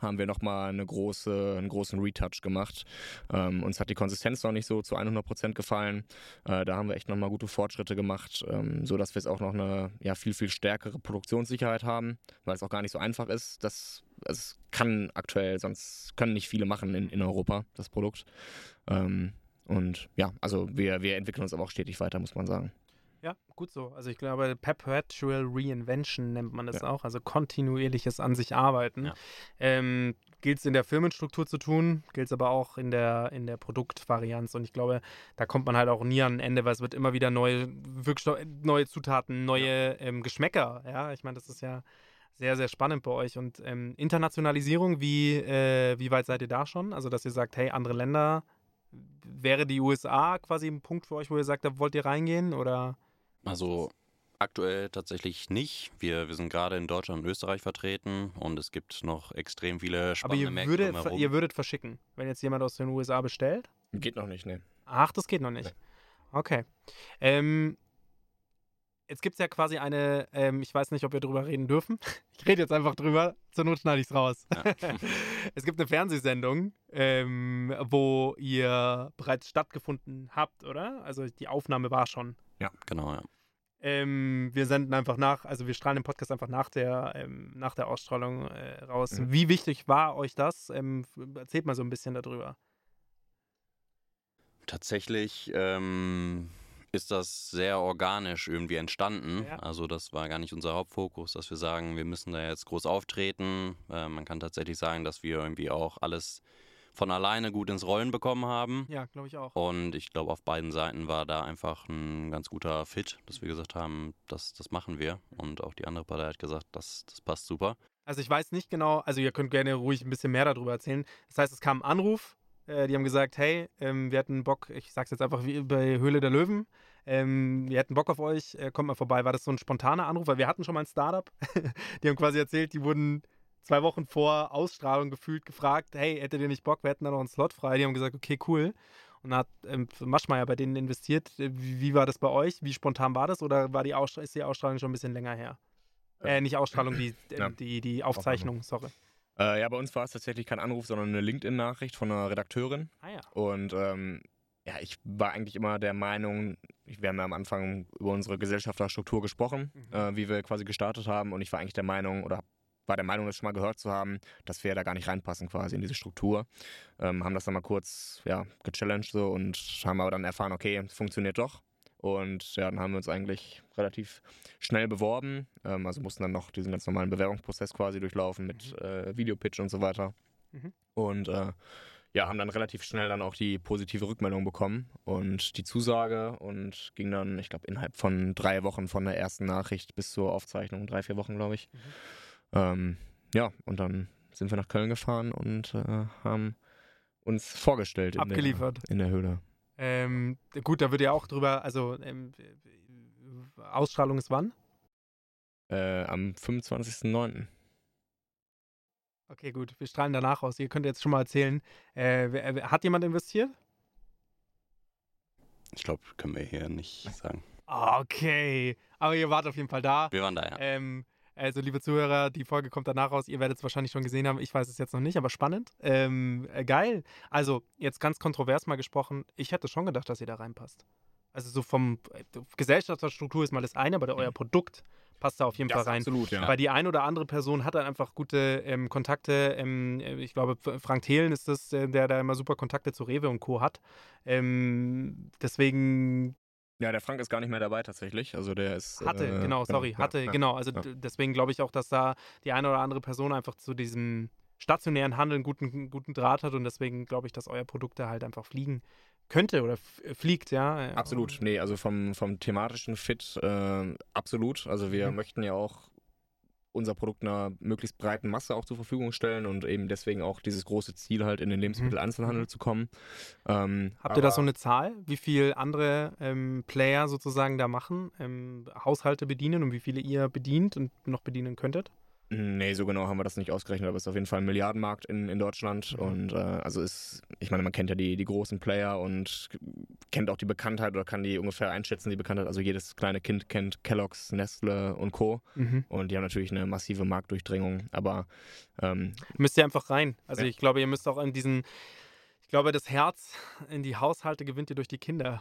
haben wir nochmal eine große, einen großen Retouch gemacht. Ähm, uns hat die Konsistenz noch nicht so zu 100% gefallen. Äh, da haben wir echt nochmal gute Fortschritte gemacht, ähm, sodass wir jetzt auch noch eine ja, viel, viel stärkere Produktionssicherheit haben, weil es auch gar nicht so einfach ist. Das, es kann aktuell, sonst können nicht viele machen in, in Europa, das Produkt. Ähm, und ja, also wir, wir entwickeln uns aber auch stetig weiter, muss man sagen. Ja, gut so. Also ich glaube, Perpetual Reinvention nennt man das Ja. auch, also kontinuierliches an sich arbeiten. Ja. Ähm, gilt es in der Firmenstruktur zu tun, gilt es aber auch in der, in der Produktvarianz. Und ich glaube, da kommt man halt auch nie an ein Ende, weil es wird immer wieder neue Wirkstoff, neue Zutaten, neue ähm, Geschmäcker. Ja, ich meine, das ist ja sehr, sehr spannend bei euch. Und ähm, Internationalisierung, wie, äh, wie weit seid ihr da schon? Also, dass ihr sagt, hey, andere Länder, wäre die USA quasi ein Punkt für euch, wo ihr sagt, da wollt ihr reingehen? Oder? Also aktuell tatsächlich nicht. Wir, wir sind gerade in Deutschland und Österreich vertreten und es gibt noch extrem viele Aber spannende ihr, Märkte würde, drumherum. ihr würdet verschicken, wenn jetzt jemand aus den USA bestellt? Geht noch nicht, ne? Ach, das geht noch nicht. Okay. Ähm, jetzt gibt es ja quasi eine, ähm, ich weiß nicht, ob wir drüber reden dürfen. Ich rede jetzt einfach drüber, zur Not schneide ich es raus. es gibt eine Fernsehsendung, ähm, wo ihr bereits stattgefunden habt, oder? Also die Aufnahme war schon. Genau, ja. Ähm, wir senden einfach nach, also wir strahlen den Podcast einfach nach der, ähm, nach der Ausstrahlung äh, raus. Mhm. Wie wichtig war euch das? Ähm, erzählt mal so ein bisschen darüber. Tatsächlich ähm, ist das sehr organisch irgendwie entstanden. Ja. Also das war gar nicht unser Hauptfokus, dass wir sagen, wir müssen da jetzt groß auftreten. Äh, man kann tatsächlich sagen, dass wir irgendwie auch alles von alleine gut ins Rollen bekommen haben. Ja, glaube ich auch. Und ich glaube, auf beiden Seiten war da einfach ein ganz guter Fit, dass wir gesagt haben, das, das machen wir. Und auch die andere Partei hat gesagt, das, das passt super. Also ich weiß nicht genau, also ihr könnt gerne ruhig ein bisschen mehr darüber erzählen. Das heißt, es kam ein Anruf, äh, die haben gesagt, hey, ähm, wir hätten Bock, ich sag's jetzt einfach wie bei Höhle der Löwen, ähm, wir hätten Bock auf euch, äh, kommt mal vorbei. War das so ein spontaner Anruf? Weil wir hatten schon mal ein Startup, die haben quasi erzählt, die wurden zwei Wochen vor Ausstrahlung gefühlt gefragt, hey, hättet ihr nicht Bock, wir hätten da noch einen Slot frei. Die haben gesagt, okay, cool. Und hat ähm, Maschmeyer bei denen investiert. Äh, Wie, wie war das bei euch? Wie spontan war das? Oder war die Ausstrahlung, ist die Ausstrahlung schon ein bisschen länger her? Äh, nicht Ausstrahlung, die, äh, Ja. die, die Aufzeichnung, sorry. Äh, ja, bei uns war es tatsächlich kein Anruf, sondern eine LinkedIn-Nachricht von einer Redakteurin. Ah ja. Und ähm, ja, ich war eigentlich immer der Meinung, wir haben ja am Anfang über unsere Gesellschafterstruktur gesprochen, äh, wie wir quasi gestartet haben. Und ich war eigentlich der Meinung, oder war der Meinung, das schon mal gehört zu haben, dass wir da gar nicht reinpassen quasi in diese Struktur. Ähm, haben das dann mal kurz ja, gechallenged so und haben aber dann erfahren, okay, es funktioniert doch. Und ja, dann haben wir uns eigentlich relativ schnell beworben. Ähm, also mussten dann noch diesen ganz normalen Bewerbungsprozess quasi durchlaufen mit äh, Videopitch und so weiter. Mhm. Und äh, ja, haben dann relativ schnell dann auch die positive Rückmeldung bekommen und die Zusage und ging dann, ich glaube, innerhalb von drei Wochen von der ersten Nachricht bis zur Aufzeichnung, drei, vier Wochen, glaube ich. Ähm, ja, und dann sind wir nach Köln gefahren und äh, haben uns vorgestellt in Abgeliefert. Der, in der Höhle. Ähm, gut, da wird ja auch drüber, also ähm, äh, Ausstrahlung ist wann? Äh, am 25.09. Okay, gut. Wir strahlen danach aus. Ihr könnt jetzt schon mal erzählen. Äh, wer- wer- hat jemand investiert? Ich glaube, können wir hier nicht sagen. Okay. Aber ihr wart auf jeden Fall da. Wir waren da, ja. Ähm, also, liebe Zuhörer, die Folge kommt danach raus. Ihr werdet es wahrscheinlich schon gesehen haben. Ich weiß es jetzt noch nicht, aber spannend. Ähm, äh, geil. Also, jetzt ganz kontrovers mal gesprochen. Ich hätte schon gedacht, dass ihr da reinpasst. Also, so vom äh, Gesellschaftsstruktur ist mal das eine, aber der, euer Produkt passt da auf jeden Das Fall rein. absolut, ja. Weil die ein oder andere Person hat dann einfach gute ähm, Kontakte. Ähm, äh, ich glaube, Frank Thelen ist das, äh, der da immer super Kontakte zu Rewe und Co. hat. Ähm, deswegen Ja, der Frank ist gar nicht mehr dabei tatsächlich. Also der ist. hatte, äh, genau, sorry, ja, hatte, ja. genau. Also ja. deswegen glaube ich auch, dass da die eine oder andere Person einfach zu diesem stationären Handel einen guten, guten Draht hat und deswegen glaube ich, dass euer Produkt da halt einfach fliegen könnte oder fliegt, ja. Absolut, nee, also vom, vom thematischen Fit äh, absolut. Also wir Mhm. möchten ja auch unser Produkt einer möglichst breiten Masse auch zur Verfügung stellen und eben deswegen auch dieses große Ziel halt in den Lebensmitteleinzelhandel zu kommen. Ähm, Mhm. Habt ihr da so eine Zahl, wie viel andere ähm, Player sozusagen da machen, ähm, Haushalte bedienen und wie viele ihr bedient und noch bedienen könntet? Nee, so genau haben wir das nicht ausgerechnet, aber es ist auf jeden Fall ein Milliardenmarkt in, in Deutschland. Mhm. Und äh, also ist, ich meine, man kennt ja die, die großen Player und kennt auch die Bekanntheit oder kann die ungefähr einschätzen, die Bekanntheit. Also jedes kleine Kind kennt Kellogg's, Nestle und Co. Mhm. Und die haben natürlich eine massive Marktdurchdringung. Aber ähm, Müsst ihr einfach rein. Also Ja. ich glaube, ihr müsst auch in diesen, ich glaube, das Herz in die Haushalte gewinnt ihr durch die Kinder.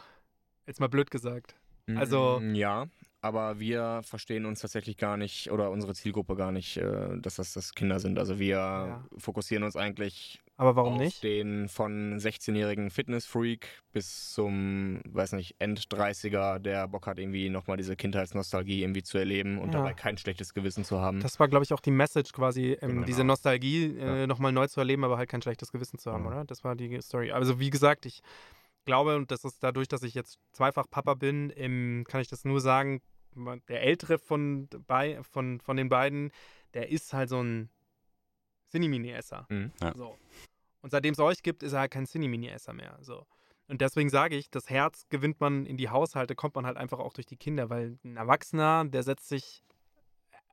Jetzt mal blöd gesagt. Also- Mm, Ja, aber wir verstehen uns tatsächlich gar nicht oder unsere Zielgruppe gar nicht, äh, dass das, das Kinder sind. Also wir Ja. fokussieren uns eigentlich Aber warum auf nicht? den von 16-jährigen Fitnessfreak bis zum, weiß nicht, End-30er, der Bock hat, irgendwie nochmal diese Kindheitsnostalgie irgendwie zu erleben und Ja. dabei kein schlechtes Gewissen zu haben. Das war, glaube ich, auch die Message quasi, ähm, Genau. diese Nostalgie äh, Ja. nochmal neu zu erleben, aber halt kein schlechtes Gewissen zu haben, oder? Das war die Story. Also wie gesagt, ich glaube, und das ist dadurch, dass ich jetzt zweifach Papa bin, ähm, kann ich das nur sagen, der ältere von, bei, von, von den beiden, der ist halt so ein Cinemini-Esser. Mhm. Ja. So. Und seitdem es euch gibt, ist er halt kein Cinemini-Esser mehr. So. Und deswegen sage ich, das Herz gewinnt man in die Haushalte, kommt man halt einfach auch durch die Kinder, weil ein Erwachsener, der setzt sich,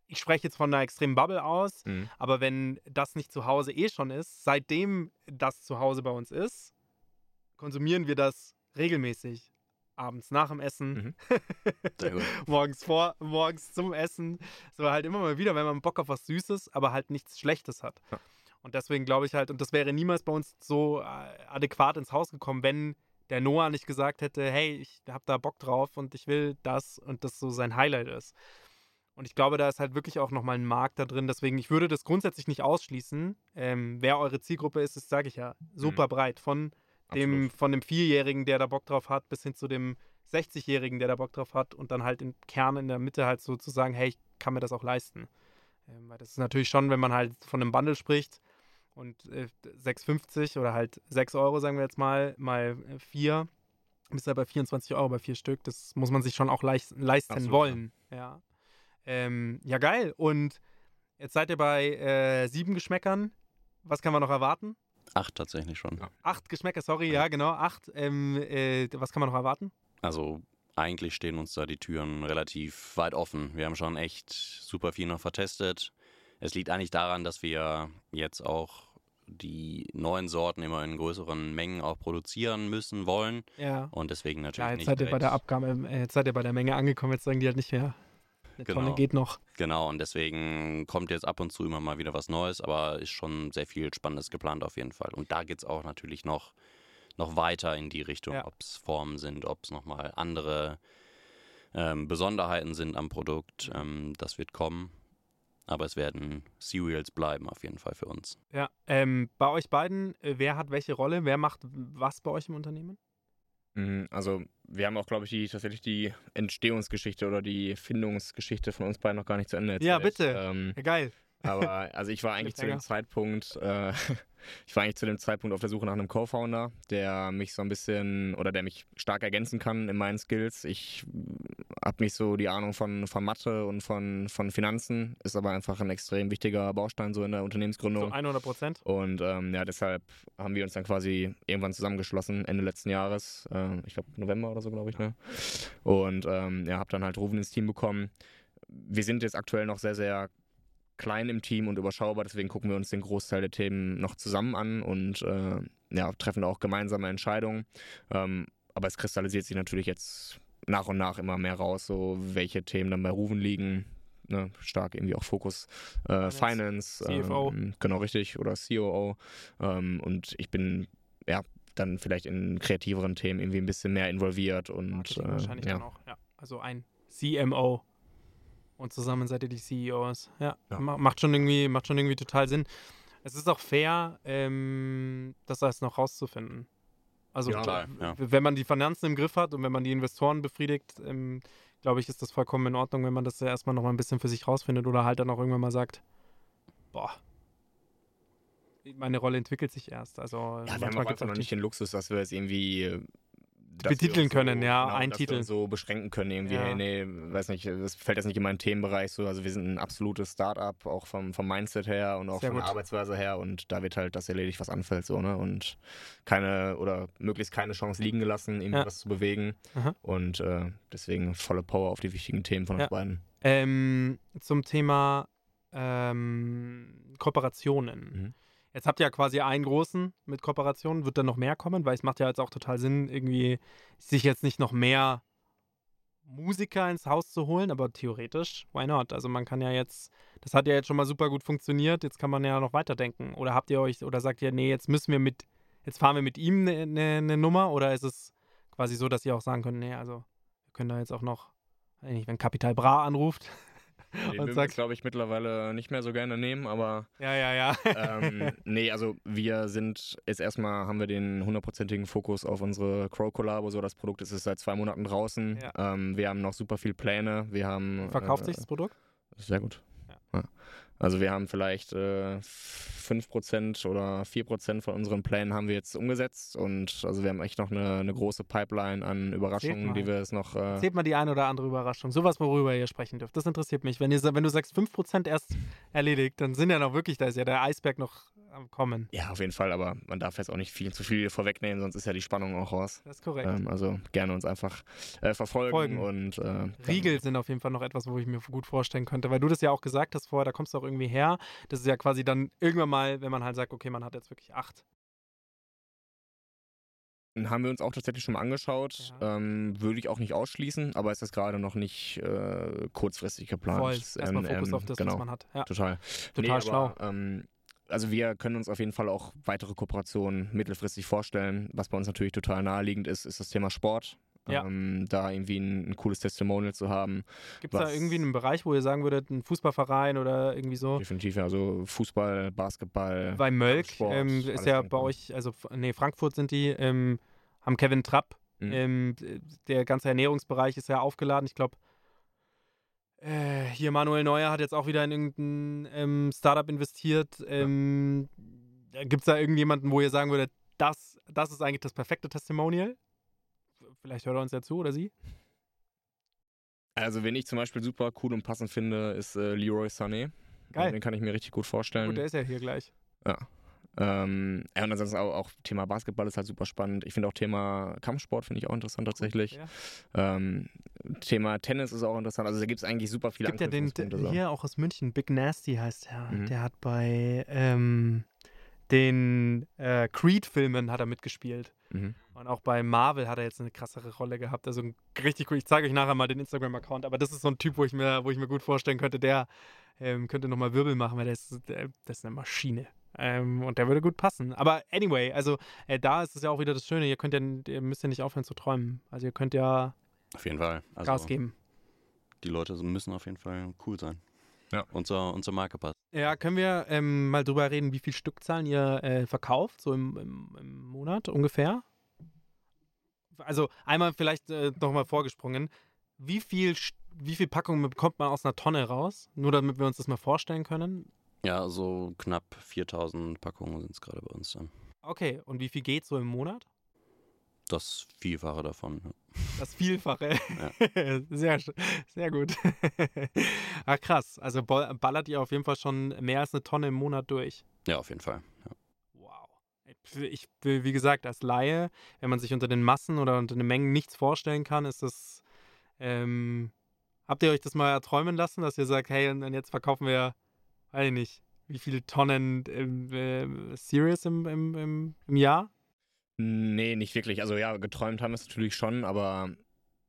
ich spreche jetzt von einer extremen Bubble aus, Mhm. aber wenn das nicht zu Hause eh schon ist, seitdem das zu Hause bei uns ist, konsumieren wir das regelmäßig. Abends nach dem Essen, Mhm. Morgens vor, morgens zum Essen. So halt immer mal wieder, wenn man Bock auf was Süßes, aber halt nichts Schlechtes hat. Ja. Und deswegen glaube ich halt, und das wäre niemals bei uns so äh, adäquat ins Haus gekommen, wenn der Noah nicht gesagt hätte, hey, ich hab da Bock drauf und ich will das und das so sein Highlight ist. Und ich glaube, da ist halt wirklich auch nochmal ein Markt da drin. Deswegen, ich würde das grundsätzlich nicht ausschließen. Ähm, wer eure Zielgruppe ist, das sage ich ja, super breit. Von dem, von dem Vierjährigen, der da Bock drauf hat, bis hin zu dem 60-Jährigen, der da Bock drauf hat und dann halt im Kern in der Mitte halt so zu sagen, hey, ich kann mir das auch leisten. Ähm, weil das ist natürlich schon, wenn man halt von einem Bundle spricht und äh, 6,50 oder halt 6 Euro, sagen wir jetzt mal, mal 4, bist du bei 24 Euro bei vier Stück. Das muss man sich schon auch leis- leisten Absolut, wollen. Ja. Ähm, ja, geil. Und jetzt seid ihr bei äh, sieben Geschmäckern. Was kann man noch erwarten? Acht tatsächlich schon. Ja. Acht Geschmäcker, sorry, ja, genau, acht. Ähm, äh, was kann man noch erwarten? Also eigentlich stehen uns da die Türen relativ weit offen. Wir haben schon echt super viel noch vertestet. Es liegt eigentlich daran, dass wir jetzt auch die neuen Sorten immer in größeren Mengen auch produzieren müssen wollen Ja. und deswegen natürlich Ja, jetzt nicht seid ihr bei der Abgabe, äh, jetzt seid ihr bei der Menge angekommen, jetzt sagen die halt nicht mehr. Eine Tonne Genau. geht noch. Genau, und deswegen kommt jetzt ab und zu immer mal wieder was Neues, aber ist schon sehr viel Spannendes geplant auf jeden Fall. Und da geht es auch natürlich noch, noch weiter in die Richtung, Ja. ob es Formen sind, ob es nochmal andere ähm, Besonderheiten sind am Produkt. Mhm. Ähm, das wird kommen. Aber es werden Cereals bleiben auf jeden Fall für uns. Ja. Ähm, bei euch beiden, äh, wer hat welche Rolle? Wer macht was bei euch im Unternehmen? Mhm, Also wir haben auch, glaube ich, die, tatsächlich die Entstehungsgeschichte oder die Findungsgeschichte von uns beiden noch gar nicht zu Ende erzählt. Ja, bitte. Ähm, geil. Aber also ich war eigentlich zu dem. Zeitpunkt, äh, ich war eigentlich zu dem Zeitpunkt auf der Suche nach einem Co-Founder, der mich so ein bisschen oder der mich stark ergänzen kann in meinen Skills. Ich habe nicht so die Ahnung von, von Mathe und von, von Finanzen, ist aber einfach ein extrem wichtiger Baustein so in der Unternehmensgründung. So 100 Prozent. Und ähm, ja, deshalb haben wir uns dann quasi irgendwann zusammengeschlossen, Ende letzten Jahres. Äh, ich glaube November oder so, glaube ich. Ne? Und ähm, ja, habe dann halt Rufen ins Team bekommen. Wir sind jetzt aktuell noch sehr, sehr klein im Team und überschaubar, deswegen gucken wir uns den Großteil der Themen noch zusammen an und äh, ja, treffen da auch gemeinsame Entscheidungen. Ähm, aber es kristallisiert sich natürlich jetzt nach und nach immer mehr raus, so welche Themen dann bei Ruven liegen. Ne, stark irgendwie auch Fokus äh, Finance, CFO. Ähm, genau richtig, oder COO. Ähm, und ich bin ja dann vielleicht in kreativeren Themen irgendwie ein bisschen mehr involviert und Marketing äh, wahrscheinlich ja. dann auch. Ja. Also ein CMO. Und zusammen seid ihr die CEOs. Ja, Ja. ma- Macht, schon irgendwie, macht schon irgendwie total Sinn. Es ist auch fair, ähm, das alles noch rauszufinden. Also, Ja, Total, ja. wenn man die Finanzen im Griff hat und wenn man die Investoren befriedigt, ähm, glaube ich, ist das vollkommen in Ordnung, wenn man das ja erstmal noch mal ein bisschen für sich rausfindet oder halt dann auch irgendwann mal sagt, boah, meine Rolle entwickelt sich erst. Also, Ja, wir haben auch einfach noch die- nicht den Luxus, dass wir es irgendwie Betiteln können, ja, genau, ein Titel. So beschränken können, irgendwie, Ja. hey, nee, weiß nicht, das fällt jetzt nicht in meinen Themenbereich so. Also wir sind ein absolutes Start-up, auch vom, vom Mindset her und auch Sehr von der gut. Arbeitsweise her und da wird halt das erledigt, was anfällt, so, ne? Und keine oder möglichst keine Chance liegen gelassen, irgendwie Ja. was zu bewegen. Aha. Und äh, deswegen volle Power auf die wichtigen Themen von Ja. uns beiden. Ähm, zum Thema ähm, Kooperationen. Mhm. Jetzt habt ihr ja quasi einen großen mit Kooperationen. Wird da noch mehr kommen? Weil es macht ja jetzt auch total Sinn, irgendwie sich jetzt nicht noch mehr Musiker ins Haus zu holen, aber theoretisch, why not? Also man kann ja jetzt, das hat ja jetzt schon mal super gut funktioniert, jetzt kann man ja noch weiterdenken. Oder habt ihr euch, oder sagt ihr, nee, jetzt müssen wir mit, jetzt fahren wir mit ihm eine ne, ne Nummer? Oder ist es quasi so, dass ihr auch sagen könnt, nee, also wir können da jetzt auch noch, wenn Capital Bra anruft Den und sagt, glaube ich, mittlerweile nicht mehr so gerne nehmen, aber ja, ja, ja. ähm, nee, also wir sind jetzt erstmal haben wir den hundertprozentigen Fokus auf unsere Crow Collabo. So, das Produkt ist jetzt seit zwei Monaten draußen. Ja. Ähm, wir haben noch super viel Pläne. Wir haben Verkauft äh, sich das Produkt? Sehr gut. Also wir haben vielleicht äh, 5% oder 4% von unseren Plänen haben wir jetzt umgesetzt und also wir haben echt noch eine, eine große Pipeline an Überraschungen, die wir es noch äh, Erzählt mal die eine oder andere Überraschung. Sowas, worüber ihr sprechen dürft. Das interessiert mich. Wenn, ihr, wenn du sagst, 5% erst erledigt, dann sind ja noch wirklich, da ist ja der Eisberg noch am Kommen. ja, auf jeden Fall, aber man darf jetzt auch nicht viel zu viel vorwegnehmen, sonst ist ja die Spannung auch raus. Das ist korrekt. Ähm, also gerne uns einfach äh, verfolgen Folgen. und äh, Riegel sind auf jeden Fall noch etwas, wo ich mir gut vorstellen könnte, weil du das ja auch gesagt hast vorher, da kommst du auch irgendwie her. Das ist ja quasi dann irgendwann mal, wenn man halt sagt, okay, man hat jetzt wirklich acht. Haben wir uns auch tatsächlich schon mal angeschaut. Ja. Ähm, würde ich auch nicht ausschließen, aber es ist gerade noch nicht äh, kurzfristig geplant. Voll. Erstmal ähm, Fokus ähm, auf das, genau, was man hat. Ja. Total. Total nee, schlau. Aber, ähm, also wir können uns auf jeden Fall auch weitere Kooperationen mittelfristig vorstellen. Was bei uns natürlich total naheliegend ist, ist das Thema Sport. Ja. Ähm, da irgendwie ein, ein cooles Testimonial zu haben. Gibt es da irgendwie einen Bereich, wo ihr sagen würdet, ein Fußballverein oder irgendwie so? Definitiv, ja, also Fußball, Basketball. Bei Mölk Sport, ähm, ist ja bei euch, also nee, Frankfurt sind die, ähm, haben Kevin Trapp. Mhm. Ähm, der ganze Ernährungsbereich ist ja aufgeladen. Ich glaube, äh, hier Manuel Neuer hat jetzt auch wieder in irgendein ähm, Startup investiert. Ähm, Gibt es da irgendjemanden, wo ihr sagen würdet, das, das ist eigentlich das perfekte Testimonial? Vielleicht hört er uns ja zu oder sie? Also, wen ich zum Beispiel super cool und passend finde, ist äh, Leroy Sané. Geil. Den kann ich mir richtig gut vorstellen. Gut, der ist ja hier gleich. Ja. Ähm, ja, und ansonsten auch, auch Thema Basketball ist halt super spannend. Ich finde auch Thema Kampfsport finde ich auch interessant tatsächlich. Ja. Ähm, Thema Tennis ist auch interessant. Also da gibt es eigentlich super viele Gibt ja den hier auch aus München, Big Nasty heißt er. Mhm. Der hat bei ähm, den äh, Creed-Filmen hat er mitgespielt. Mhm. Und auch bei Marvel hat er jetzt eine krassere Rolle gehabt. Also richtig cool. Ich zeige euch nachher mal den Instagram-Account, aber das ist so ein Typ, wo ich mir, wo ich mir gut vorstellen könnte, der ähm, könnte nochmal Wirbel machen, weil der ist, der, das ist eine Maschine. Ähm, und der würde gut passen. Aber anyway, also äh, da ist es ja auch wieder das Schöne, ihr könnt ja, ihr müsst ja nicht aufhören zu träumen. Also ihr könnt ja Auf jeden Fall. Also Gas geben. die Leute müssen auf jeden Fall cool sein. Ja. Unser, unser Marke passt. Ja, können wir ähm, mal drüber reden, wie viel Stückzahlen ihr äh, verkauft, so im, im, im Monat ungefähr? Also einmal vielleicht äh, nochmal vorgesprungen. Wie viel, St- wie viel Packungen bekommt man aus einer Tonne raus? Nur damit wir uns das mal vorstellen können. Ja, so knapp 4000 Packungen sind es gerade bei uns dann. Okay, und wie viel geht so im Monat? Das Vielfache davon. Ja. Das Vielfache. sehr, sch- sehr gut. Ach krass. Also ballert ihr auf jeden Fall schon mehr als eine Tonne im Monat durch. ja, auf jeden Fall. Ja. Wow. Ich will, wie gesagt, als Laie, wenn man sich unter den Massen oder unter den Mengen nichts vorstellen kann, ist das. Ähm, habt ihr euch das mal erträumen lassen, dass ihr sagt, hey, und jetzt verkaufen wir, weiß ich nicht, wie viele Tonnen ähm, äh, Serious im, im, im, im Jahr? Nee, nicht wirklich. Also ja, geträumt haben wir es natürlich schon, aber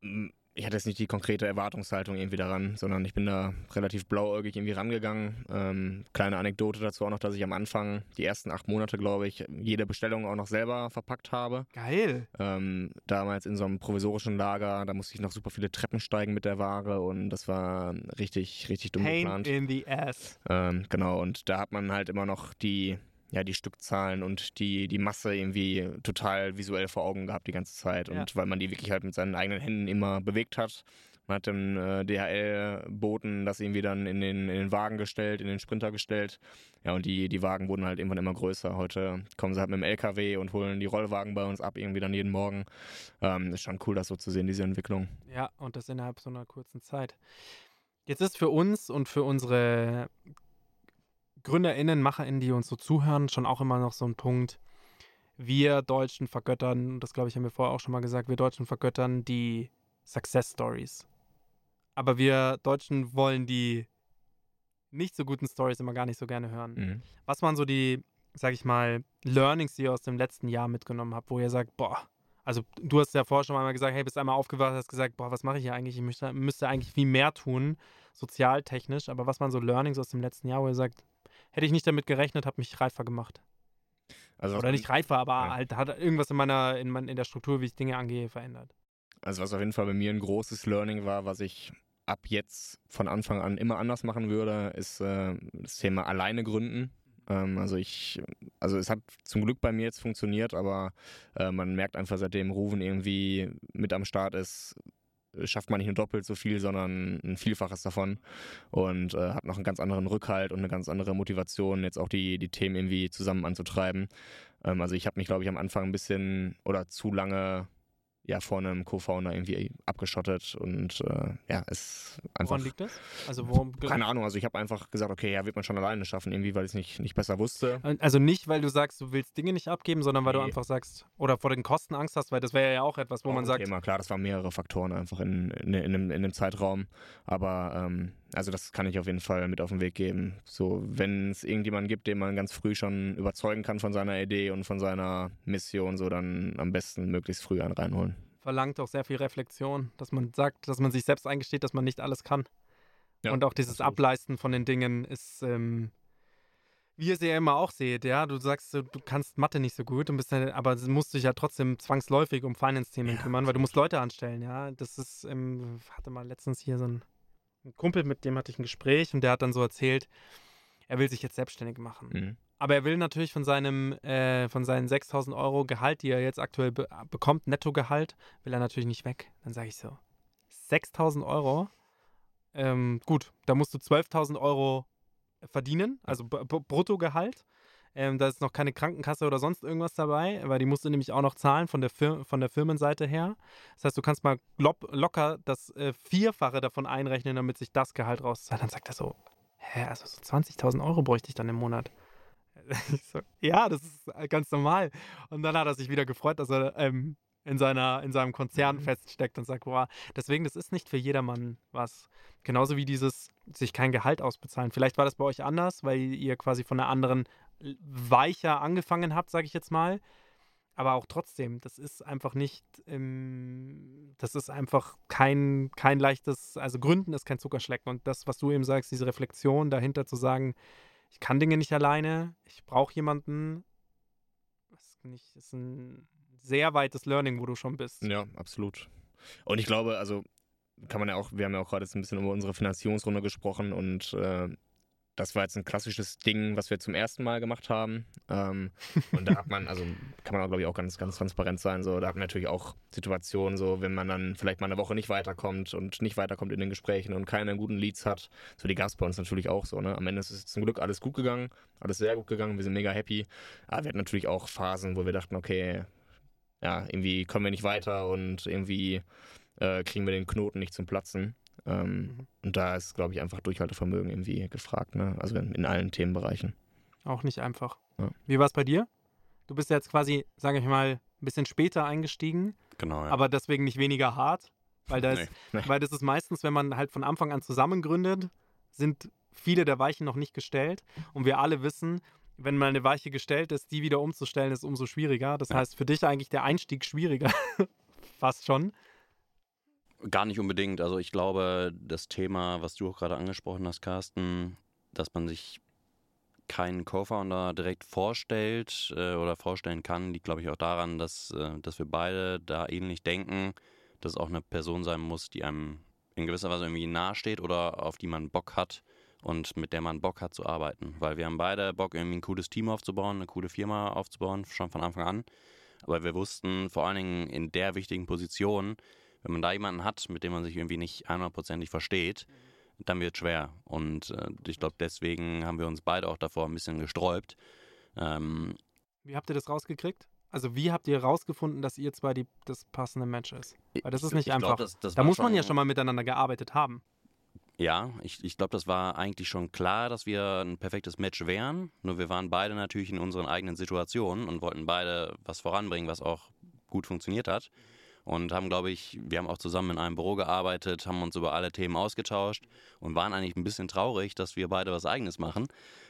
mm, ich hatte jetzt nicht die konkrete Erwartungshaltung irgendwie daran, sondern ich bin da relativ blauäugig irgendwie rangegangen. Ähm, kleine Anekdote dazu auch noch, dass ich am Anfang, die ersten acht Monate, glaube ich, jede Bestellung auch noch selber verpackt habe. Geil. Ähm, damals in so einem provisorischen Lager, da musste ich noch super viele Treppen steigen mit der Ware und das war richtig, richtig dumm Pain geplant. in the ass. Ähm, genau, und da hat man halt immer noch die, ja, die Stückzahlen und die, die Masse irgendwie total visuell vor Augen gehabt die ganze Zeit. Und Ja. weil man die wirklich halt mit seinen eigenen Händen immer bewegt hat. Man hat den äh, DHL-Boten das irgendwie dann in den, in den Wagen gestellt, in den Sprinter gestellt. Ja, und die, die Wagen wurden halt irgendwann immer größer. Heute kommen sie halt mit dem LKW und holen die Rollwagen bei uns ab, irgendwie dann jeden Morgen. Ähm, ist schon cool, das so zu sehen, diese Entwicklung. Ja, und das innerhalb so einer kurzen Zeit. Jetzt ist für uns und für unsere GründerInnen, MacherInnen, die uns so zuhören, schon auch immer noch so ein Punkt. Wir Deutschen vergöttern, und das glaube ich, haben wir vorher auch schon mal gesagt, wir Deutschen vergöttern die Success Stories. Aber wir Deutschen wollen die nicht so guten Stories immer gar nicht so gerne hören. Mhm. Was waren so die, sag ich mal, Learnings, die ihr aus dem letzten Jahr mitgenommen habt, wo ihr sagt, boah, also du hast ja vorher schon einmal gesagt, hey, bist einmal aufgewacht, hast gesagt, boah, was mache ich hier eigentlich? Ich müsste, müsste eigentlich viel mehr tun, sozialtechnisch. Aber was waren so Learnings aus dem letzten Jahr, wo ihr sagt, hätte ich nicht damit gerechnet, hat mich reifer gemacht? Also Oder nicht reifer, aber Ja. halt hat irgendwas in meiner, in, mein, in der Struktur, wie ich Dinge angehe, verändert. Also was auf jeden Fall bei mir ein großes Learning war, was ich ab jetzt von Anfang an immer anders machen würde, ist äh, das Thema alleine gründen. Ähm, also ich, also es hat zum Glück bei mir jetzt funktioniert, aber äh, man merkt einfach, seitdem Ruven irgendwie mit am Start ist, schafft man nicht nur doppelt so viel, sondern ein Vielfaches davon und äh, hat noch einen ganz anderen Rückhalt und eine ganz andere Motivation, jetzt auch die, die Themen irgendwie zusammen anzutreiben. Ähm, also ich habe mich, glaube ich, am Anfang ein bisschen oder zu lange ja vor einem Co-Founder irgendwie abgeschottet und äh, ja, es einfach Woran liegt das? Also worum keine Ahnung, also ich habe einfach gesagt, okay, ja, wird man schon alleine schaffen, irgendwie, weil ich es nicht, nicht besser wusste. Also nicht, weil du sagst, du willst Dinge nicht abgeben, sondern weil du Nee. einfach sagst, oder vor den Kosten Angst hast, weil das wäre ja auch etwas, wo Auch man sagt, Thema. Klar, das waren mehrere Faktoren einfach in, in, in, einem, in einem Zeitraum. Aber ähm, also das kann ich auf jeden Fall mit auf den Weg geben. So, wenn es irgendjemanden gibt, den man ganz früh schon überzeugen kann von seiner Idee und von seiner Mission, so dann am besten möglichst früh einen reinholen. verlangt auch sehr viel Reflexion, dass man sagt, dass man sich selbst eingesteht, dass man nicht alles kann. Ja, und auch dieses absolut. Ableisten von den Dingen ist, ähm, wie ihr sie ja immer auch seht, ja, du sagst, du kannst Mathe nicht so gut, und bist dann, aber du musst dich ja trotzdem zwangsläufig um Finance-Themen Ja, kümmern, weil du musst Leute anstellen, ja. Das ist, ähm, hatte mal letztens hier so ein, ein Kumpel, mit dem hatte ich ein Gespräch und der hat dann so erzählt, er will sich jetzt selbstständig machen. Mhm. Aber er will natürlich von seinem, äh, von seinen 6000 Euro Gehalt, die er jetzt aktuell be bekommt, Nettogehalt, will er natürlich nicht weg. Dann sage ich so, 6000 Euro, ähm, gut, da musst du 12.000 Euro verdienen, also B Bruttogehalt. Ähm, da ist noch keine Krankenkasse oder sonst irgendwas dabei, weil die musst du nämlich auch noch zahlen von der, Fir von der Firmenseite her. Das heißt, du kannst mal locker das äh, Vierfache davon einrechnen, damit sich das Gehalt rauszahlt. Dann sagt er so, hä, also so 20.000 Euro bräuchte ich dann im Monat. Ich so, ja, das ist äh, ganz normal. Und dann hat er sich wieder gefreut, dass er ähm, in, seiner, in seinem Konzern feststeckt und sagt, boah, deswegen, das ist nicht für jedermann was. Genauso wie dieses sich kein Gehalt ausbezahlen. Vielleicht war das bei euch anders, weil ihr quasi von einer anderen weicher angefangen habt, sage ich jetzt mal. Aber auch trotzdem, das ist einfach nicht, ähm, das ist einfach kein, kein leichtes, also Gründen ist kein Zuckerschlecken. Und das, was du eben sagst, diese Reflexion dahinter zu sagen, ich kann Dinge nicht alleine, ich brauche jemanden, ist, ist ein sehr weites Learning, wo du schon bist. Ja, absolut. Und ich glaube, also kann man ja auch, wir haben ja auch gerade jetzt ein bisschen über unsere Finanzierungsrunde gesprochen und äh, das war jetzt ein klassisches Ding, was wir zum ersten Mal gemacht haben. Ähm, und da hat man, also kann man auch, glaube ich, auch ganz, ganz transparent sein. So, da hat man natürlich auch Situationen, so wenn man dann vielleicht mal eine Woche nicht weiterkommt und nicht weiterkommt in den Gesprächen und keine guten Leads hat. So, die gab bei uns natürlich auch so. Ne? Am Ende ist es zum Glück alles gut gegangen, alles sehr gut gegangen, wir sind mega happy. Aber wir hatten natürlich auch Phasen, wo wir dachten, okay, ja, irgendwie kommen wir nicht weiter und irgendwie äh, kriegen wir den Knoten nicht zum Platzen. Ähm, Mhm. Und da ist, glaube ich, einfach Durchhaltevermögen irgendwie gefragt, ne? Also in, in allen Themenbereichen. Auch nicht einfach. Ja. Wie war es bei dir? Du bist jetzt quasi, sage ich mal, ein bisschen später eingestiegen, Genau, ja. aber deswegen nicht weniger hart. Weil das, Nee. weil das ist meistens, wenn man halt von Anfang an zusammen gründet, sind viele der Weichen noch nicht gestellt. Und wir alle wissen, wenn mal eine Weiche gestellt ist, die wieder umzustellen, ist umso schwieriger. Das Ja. heißt, für dich eigentlich der Einstieg schwieriger. Fast schon. Gar nicht unbedingt. Also ich glaube, das Thema, was du auch gerade angesprochen hast, Carsten, dass man sich keinen Co-Founder direkt vorstellt äh, oder vorstellen kann, liegt, glaube ich, auch daran, dass, äh, dass wir beide da ähnlich denken, dass es auch eine Person sein muss, die einem in gewisser Weise irgendwie nahesteht oder auf die man Bock hat und mit der man Bock hat zu arbeiten. Weil wir haben beide Bock, irgendwie ein cooles Team aufzubauen, eine coole Firma aufzubauen, schon von Anfang an. Aber wir wussten vor allen Dingen in der wichtigen Position, wenn man da jemanden hat, mit dem man sich irgendwie nicht einhundertprozentig versteht, dann wird es schwer. Und äh, ich glaube, deswegen haben wir uns beide auch davor ein bisschen gesträubt. Ähm, Wie habt ihr das rausgekriegt? Also wie habt ihr rausgefunden, dass ihr zwei die, das passende Match ist? Weil das ist nicht ich glaub, einfach. das- das da muss man ja schon mal miteinander gearbeitet haben. Ja, ich, ich glaube, das war eigentlich schon klar, dass wir ein perfektes Match wären. Nur wir waren beide natürlich in unseren eigenen Situationen und wollten beide was voranbringen, was auch gut funktioniert hat. Und haben, glaube ich, wir haben auch zusammen in einem Büro gearbeitet, haben uns über alle Themen ausgetauscht und waren eigentlich ein bisschen traurig, dass wir beide was Eigenes machen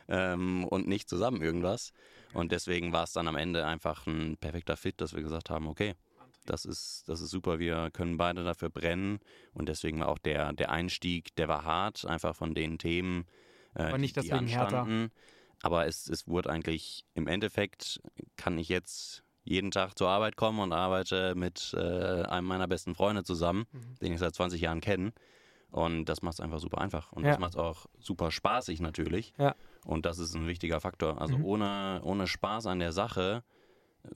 ähm, und nicht zusammen irgendwas. Und deswegen war es dann am Ende einfach ein perfekter Fit, dass wir gesagt haben, okay, das ist, das ist super, wir können beide dafür brennen. Und deswegen war auch der, der Einstieg, der war hart, einfach von den Themen, äh, Aber nicht die, die deswegen härter. anstanden. Aber es, es wurde eigentlich, im Endeffekt kann ich jetzt jeden Tag zur Arbeit kommen und arbeite mit äh, einem meiner besten Freunde zusammen, Mhm. den ich seit 20 Jahren kenne. Und das macht es einfach super einfach. Und Ja. das macht es auch super spaßig natürlich. Ja. Und das ist ein wichtiger Faktor. Also Mhm. ohne, ohne Spaß an der Sache äh,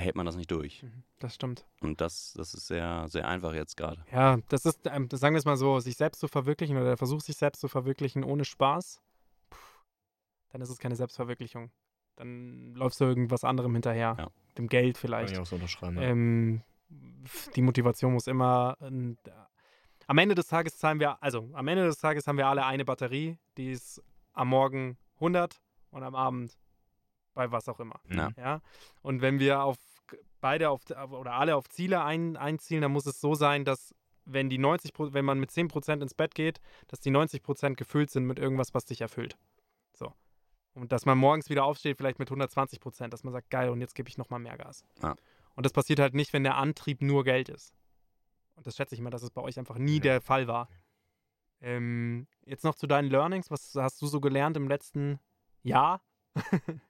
hält man das nicht durch. Das stimmt. Und das, das ist sehr, sehr einfach jetzt gerade. Ja, das ist, ähm, das sagen wir es mal so, sich selbst zu verwirklichen oder der Versuch, sich selbst zu verwirklichen ohne Spaß, puh, dann ist es keine Selbstverwirklichung. Dann läufst du irgendwas anderem hinterher. Ja. Dem Geld Kann vielleicht. ich auch so unterschreiben. ja. Ähm, die Motivation muss immer. ähm, am Ende des Tages zahlen wir, also am Ende des Tages haben wir alle eine Batterie, die ist am Morgen 100 und am Abend bei was auch immer. Ja. Ja? Und wenn wir auf beide auf oder alle auf Ziele ein, einzielen, dann muss es so sein, dass wenn die 90 Pro- wenn man mit 10% ins Bett geht, dass die 90% gefüllt sind mit irgendwas, was dich erfüllt. Und dass man morgens wieder aufsteht, vielleicht mit 120%, dass man sagt, geil, und jetzt gebe ich nochmal mehr Gas. Ja. Und das passiert halt nicht, wenn der Antrieb nur Geld ist. Und das schätze ich mal, dass es bei euch einfach nie Nee. der Fall war. Ähm, jetzt noch zu deinen Learnings. Was hast du so gelernt im letzten Jahr?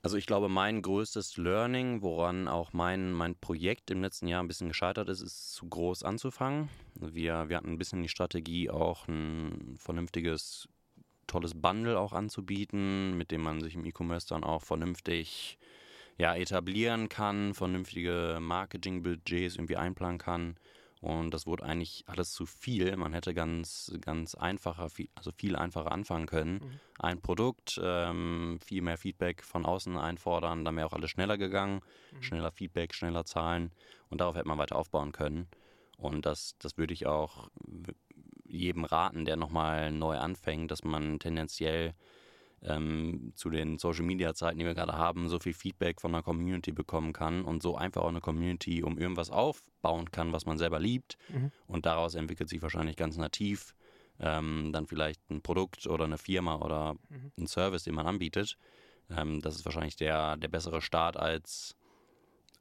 Also ich glaube, mein größtes Learning, woran auch mein, mein Projekt im letzten Jahr ein bisschen gescheitert ist, ist zu groß anzufangen. Wir, wir hatten ein bisschen die Strategie, auch ein vernünftiges, tolles Bundle auch anzubieten, mit dem man sich im E-Commerce dann auch vernünftig ja, etablieren kann, vernünftige Marketingbudgets irgendwie einplanen kann. Und das wurde eigentlich alles zu viel. Man hätte ganz, ganz einfacher, viel, also viel einfacher anfangen können. Ein Produkt, ähm, viel mehr Feedback von außen einfordern, dann wäre auch alles schneller gegangen. Schneller Feedback, schneller Zahlen. Und darauf hätte man weiter aufbauen können. Und das, das würde ich auch jedem raten, der nochmal neu anfängt, dass man tendenziell ähm, zu den Social Media Zeiten, die wir gerade haben, so viel Feedback von der Community bekommen kann und so einfach auch eine Community um irgendwas aufbauen kann, was man selber liebt. Mhm. Und daraus entwickelt sich wahrscheinlich ganz nativ ähm, dann vielleicht ein Produkt oder eine Firma oder Mhm. ein Service, den man anbietet. Ähm, das ist wahrscheinlich der, der bessere Start, als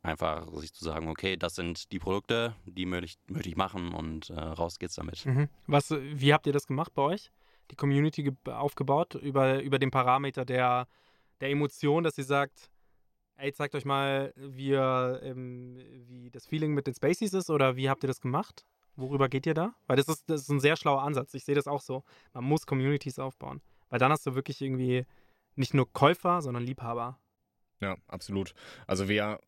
einfach sich zu sagen, okay, das sind die Produkte, die möchte ich, machen und äh, raus geht's damit. Mhm. Was, wie habt ihr das gemacht bei euch? Die Community ge- aufgebaut über, über den Parameter der, der Emotion, dass sie sagt, ey, zeigt euch mal, wie, ähm, wie das Feeling mit den Spaces ist oder wie habt ihr das gemacht? Worüber geht ihr da? Weil das ist, das ist ein sehr schlauer Ansatz. Ich sehe das auch so. Man muss Communities aufbauen. Weil dann hast du wirklich irgendwie nicht nur Käufer, sondern Liebhaber. Ja, absolut. Also wir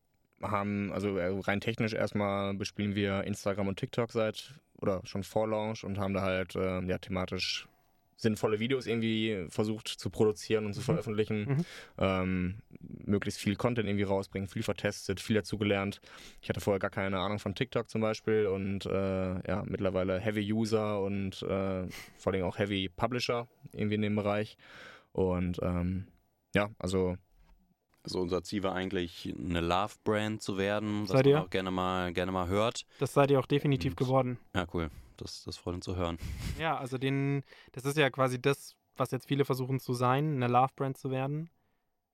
haben, also äh, rein technisch erstmal bespielen wir Instagram und TikTok seit oder schon vor Launch und haben da halt äh, ja thematisch sinnvolle Videos irgendwie versucht zu produzieren und zu Mhm. veröffentlichen. Mhm. Ähm, möglichst viel Content irgendwie rausbringen, viel vertestet, viel dazugelernt. Ich hatte vorher gar keine Ahnung von TikTok zum Beispiel und äh, ja, mittlerweile Heavy User und äh, vor allem auch Heavy Publisher irgendwie in dem Bereich. Und ähm, ja, also Also unser Ziel war eigentlich, eine Love-Brand zu werden, was Seid man ihr? auch gerne mal, gerne mal hört. Das seid ihr auch definitiv Und- geworden. Ja, cool. Das, das freut uns zu hören. Ja, also den, das ist ja quasi das, was jetzt viele versuchen zu sein, eine Love-Brand zu werden.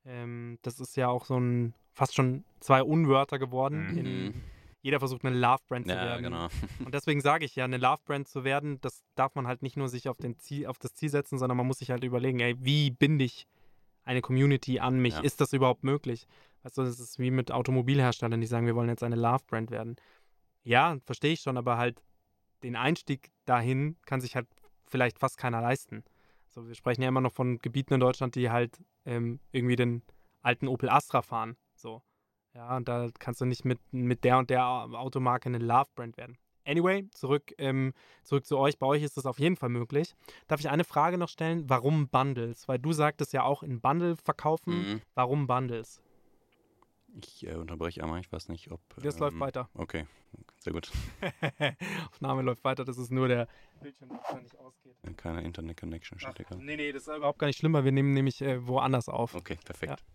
Ähm, das ist ja auch so ein fast schon zwei Unwörter geworden. Mhm. In, jeder versucht eine Love-Brand zu Ja, werden. genau. Und deswegen sage ich ja, eine Love-Brand zu werden, das darf man halt nicht nur sich auf, den Ziel, auf das Ziel setzen, sondern man muss sich halt überlegen, ey, wie binde ich eine Community an mich? Ja. Ist das überhaupt möglich? Weißt du, das ist wie mit Automobilherstellern, die sagen, wir wollen jetzt eine Love-Brand werden. Ja, verstehe ich schon, aber halt den Einstieg dahin kann sich halt vielleicht fast keiner leisten. So, wir sprechen ja immer noch von Gebieten in Deutschland, die halt ähm, irgendwie den alten Opel Astra fahren. So. Ja, und da kannst du nicht mit, mit der und der Automarke eine Love-Brand werden. Anyway, zurück, ähm, zurück zu euch. Bei euch ist das auf jeden Fall möglich. Darf ich eine Frage noch stellen? Warum Bundles? Weil du sagtest ja auch in Bundle verkaufen. Mhm. Warum Bundles? Ich äh, unterbreche einmal, ich weiß nicht, ob. Das ähm, läuft weiter. Okay, sehr gut. Aufnahme läuft weiter. Das ist nur der Bildschirm, der nicht ausgeht. Keine Internet-Connection gerade. Nee, nee, das ist überhaupt gar nicht schlimm, weil wir nehmen nämlich äh, woanders auf. Okay, perfekt. Ja.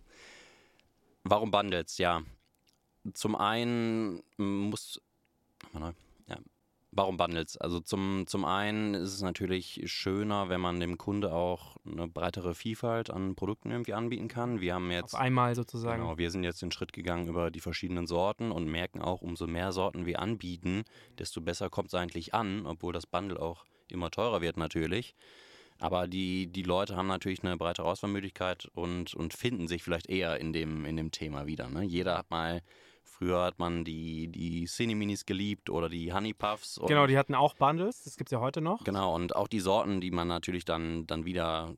Warum Bundles? Ja. Zum einen muss. Mal neu. Warum Bundles? Also zum, zum einen ist es natürlich schöner, wenn man dem Kunde auch eine breitere Vielfalt an Produkten irgendwie anbieten kann. Wir haben jetzt. Auf einmal sozusagen. Genau, wir sind jetzt den Schritt gegangen über die verschiedenen Sorten und merken auch, umso mehr Sorten wir anbieten, desto besser kommt es eigentlich an, obwohl das Bundle auch immer teurer wird natürlich. Aber die, die Leute haben natürlich eine breitere Auswahlmöglichkeit und, und finden sich vielleicht eher in dem, in dem Thema wieder. Ne? Jeder hat mal, früher hat man die, die Cineminis geliebt oder die Honey Puffs. Genau, die hatten auch Bundles. Das gibt es ja heute noch. Genau, und auch die Sorten, die man natürlich dann, dann wieder,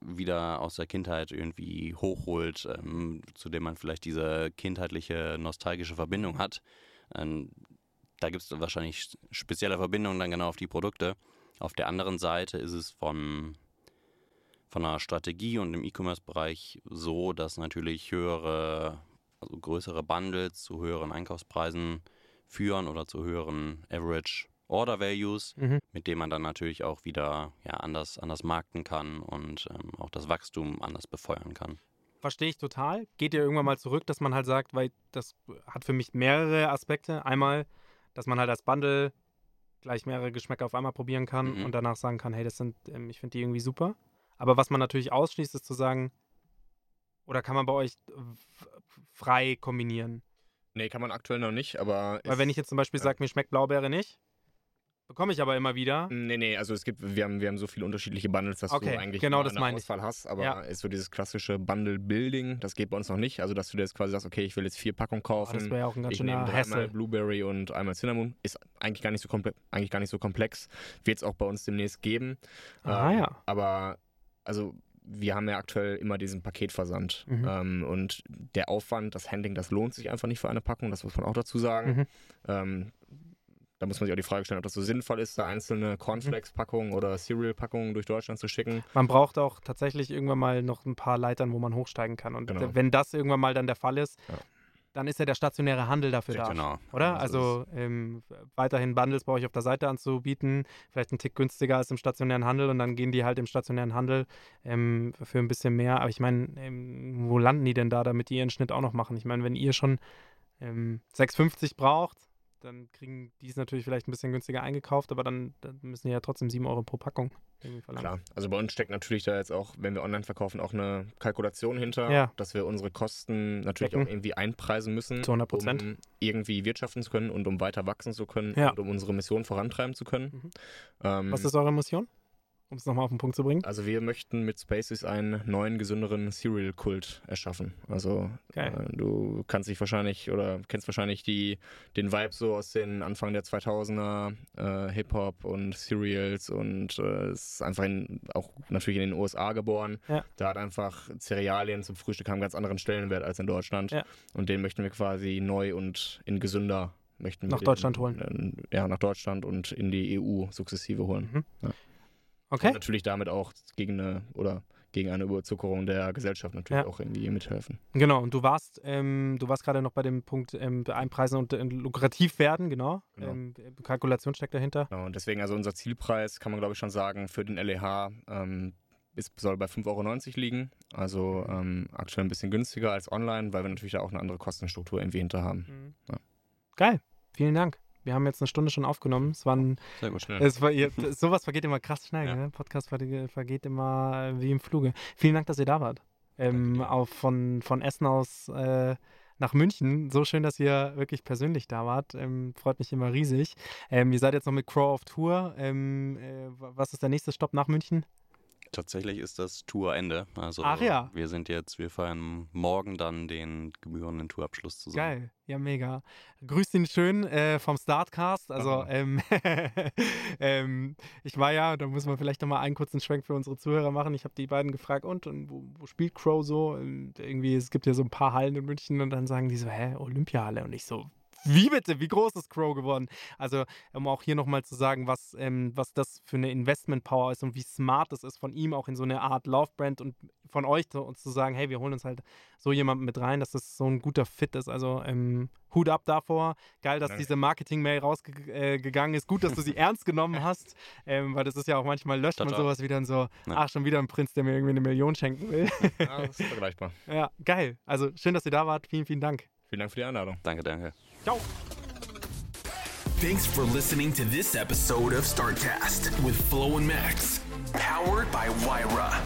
wieder aus der Kindheit irgendwie hochholt, ähm, zu denen man vielleicht diese kindheitliche, nostalgische Verbindung hat. Ähm, da gibt es wahrscheinlich spezielle Verbindungen dann genau auf die Produkte. Auf der anderen Seite ist es von, von der Strategie und im E-Commerce-Bereich so, dass natürlich höhere, also größere Bundles zu höheren Einkaufspreisen führen oder zu höheren Average Order Values, Mhm. mit denen man dann natürlich auch wieder ja, anders, anders markten kann und ähm, auch das Wachstum anders befeuern kann. Verstehe ich total. Geht ihr irgendwann mal zurück, dass man halt sagt, weil das hat für mich mehrere Aspekte. Einmal, dass man halt als Bundle gleich mehrere Geschmäcker auf einmal probieren kann Mhm. und danach sagen kann, hey, das sind, ähm, ich finde die irgendwie super. Aber was man natürlich ausschließt, ist zu sagen, oder kann man bei euch frei kombinieren? Nee, kann man aktuell noch nicht, aber. Weil wenn ich jetzt zum Beispiel ja. sage, mir schmeckt Blaubeere nicht, bekomme ich aber immer wieder. Nee, nee, also es gibt, wir haben, wir haben so viele unterschiedliche Bundles, dass Okay, du eigentlich genau das eine meine ich. Auswahl hast, aber Ja. ist so dieses klassische Bundle-Building, das geht bei uns noch nicht. Also, dass du dir jetzt quasi sagst, okay, ich will jetzt vier Packungen Oh, kaufen. das wäre ja auch ein ganz ich schöner Hassel. Blueberry und einmal Cinnamon. Ist eigentlich gar nicht so, komple eigentlich gar nicht so komplex. Wird es auch bei uns demnächst geben. Ah, Ähm, ja. Aber, also, wir haben ja aktuell immer diesen Paketversand. Mhm. Ähm, und der Aufwand, das Handling, das lohnt sich einfach nicht für eine Packung. Das muss man auch dazu sagen. Mhm. Ähm, da muss man sich auch die Frage stellen, ob das so sinnvoll ist, da einzelne Cornflakes-Packungen oder Cereal-Packungen durch Deutschland zu schicken. Man braucht auch tatsächlich irgendwann mal noch ein paar Leitern, wo man hochsteigen kann. Und Genau. wenn das irgendwann mal dann der Fall ist, Ja. Dann ist ja der stationäre Handel dafür da. Genau. Oder? Ja, so Also ähm, weiterhin Bundles bei euch auf der Seite anzubieten, vielleicht ein Tick günstiger als im stationären Handel und dann gehen die halt im stationären Handel ähm, für ein bisschen mehr. Aber ich meine, ähm, wo landen die denn da, damit die ihren Schnitt auch noch machen? Ich meine, wenn ihr schon ähm, 6,50 braucht, dann kriegen die es natürlich vielleicht ein bisschen günstiger eingekauft, aber dann, dann müssen die ja trotzdem 7 Euro pro Packung irgendwie verlangen. Klar, also bei uns steckt natürlich da jetzt auch, wenn wir online verkaufen, auch eine Kalkulation hinter, Ja. dass wir unsere Kosten natürlich Decken. auch irgendwie einpreisen müssen, Zu 100 um irgendwie wirtschaften zu können und um weiter wachsen zu können Ja. und um unsere Mission vorantreiben zu können. Mhm. Ähm, Was ist eure Mission? Um es nochmal auf den Punkt zu bringen. also wir möchten mit Spaces einen neuen, gesünderen Serial-Kult erschaffen. Also äh, du kannst dich wahrscheinlich oder kennst wahrscheinlich die, den Vibe so aus den Anfang der 2000er äh, Hip-Hop und Serials und äh, es ist einfach in, auch natürlich in den USA geboren. Ja. Da hat einfach Cerealien zum Frühstück haben einen ganz anderen Stellenwert als in Deutschland. Ja. Und den möchten wir quasi neu und in gesünder möchten Nach Deutschland holen. äh, Ja, nach Deutschland und in die EU sukzessive holen. Mhm. Ja. Okay. Und natürlich damit auch gegen eine oder gegen eine Überzuckerung der Gesellschaft natürlich Ja. auch irgendwie mithelfen. Genau, und du warst, ähm, du warst gerade noch bei dem Punkt ähm, einpreisen und äh, lukrativ werden, genau. Genau. Ähm, Kalkulation steckt dahinter. Genau, und deswegen also unser Zielpreis, kann man glaube ich schon sagen, für den LEH ähm, ist, soll bei 5,90 Euro liegen. Also ähm, aktuell ein bisschen günstiger als online, weil wir natürlich da auch eine andere Kostenstruktur irgendwie hinter haben. Mhm. Ja. Geil, vielen Dank. Wir haben jetzt eine Stunde schon aufgenommen. Es waren, Sehr gut. Schnell. es war, ihr, sowas vergeht immer krass schnell. Ja. Ne? Podcast vergeht, vergeht immer äh, wie im Fluge. Vielen Dank, dass ihr da wart. Ähm, auch von, von Essen aus äh, nach München. So schön, dass ihr wirklich persönlich da wart. Ähm, freut mich immer riesig. Ähm, ihr seid jetzt noch mit Crow auf Tour. Ähm, äh, was ist der nächste Stopp nach München? Tatsächlich ist das Tourende. Also Ach ja. wir sind jetzt, wir feiern morgen dann den gebührenden Tourabschluss zusammen. Geil, ja mega. Grüßt ihn schön äh, vom Startcast. Also ähm, ähm, ich war ja, da muss man vielleicht nochmal einen kurzen Schwenk für unsere Zuhörer machen. Ich habe die beiden gefragt, und, und wo, wo spielt Crow so? Und irgendwie, es gibt ja so ein paar Hallen in München und dann sagen die so, hä, Olympiahalle? Und ich so, wie bitte? Wie groß ist Crow geworden? Also, um auch hier nochmal zu sagen, was, ähm, was das für eine Investment-Power ist und wie smart es ist von ihm auch in so eine Art Love-Brand und von euch zu, uns zu sagen, hey, wir holen uns halt so jemanden mit rein, dass das so ein guter Fit ist. Also, ähm, Hut ab davor. Geil, dass Danke. diese Marketing-Mail rausgegangen äh, ist. Gut, dass du sie ernst genommen hast, ähm, weil das ist ja auch manchmal löscht man sowas wieder und so, Ja. ach, schon wieder ein Prinz, der mir irgendwie eine Million schenken will. Ja, das ist vergleichbar. ja, geil. Also, schön, dass ihr da wart. Vielen, vielen Dank. Vielen Dank für die Einladung. Danke, danke. Thanks for listening to this episode of StartCast with Flo and Max, powered by Wyra.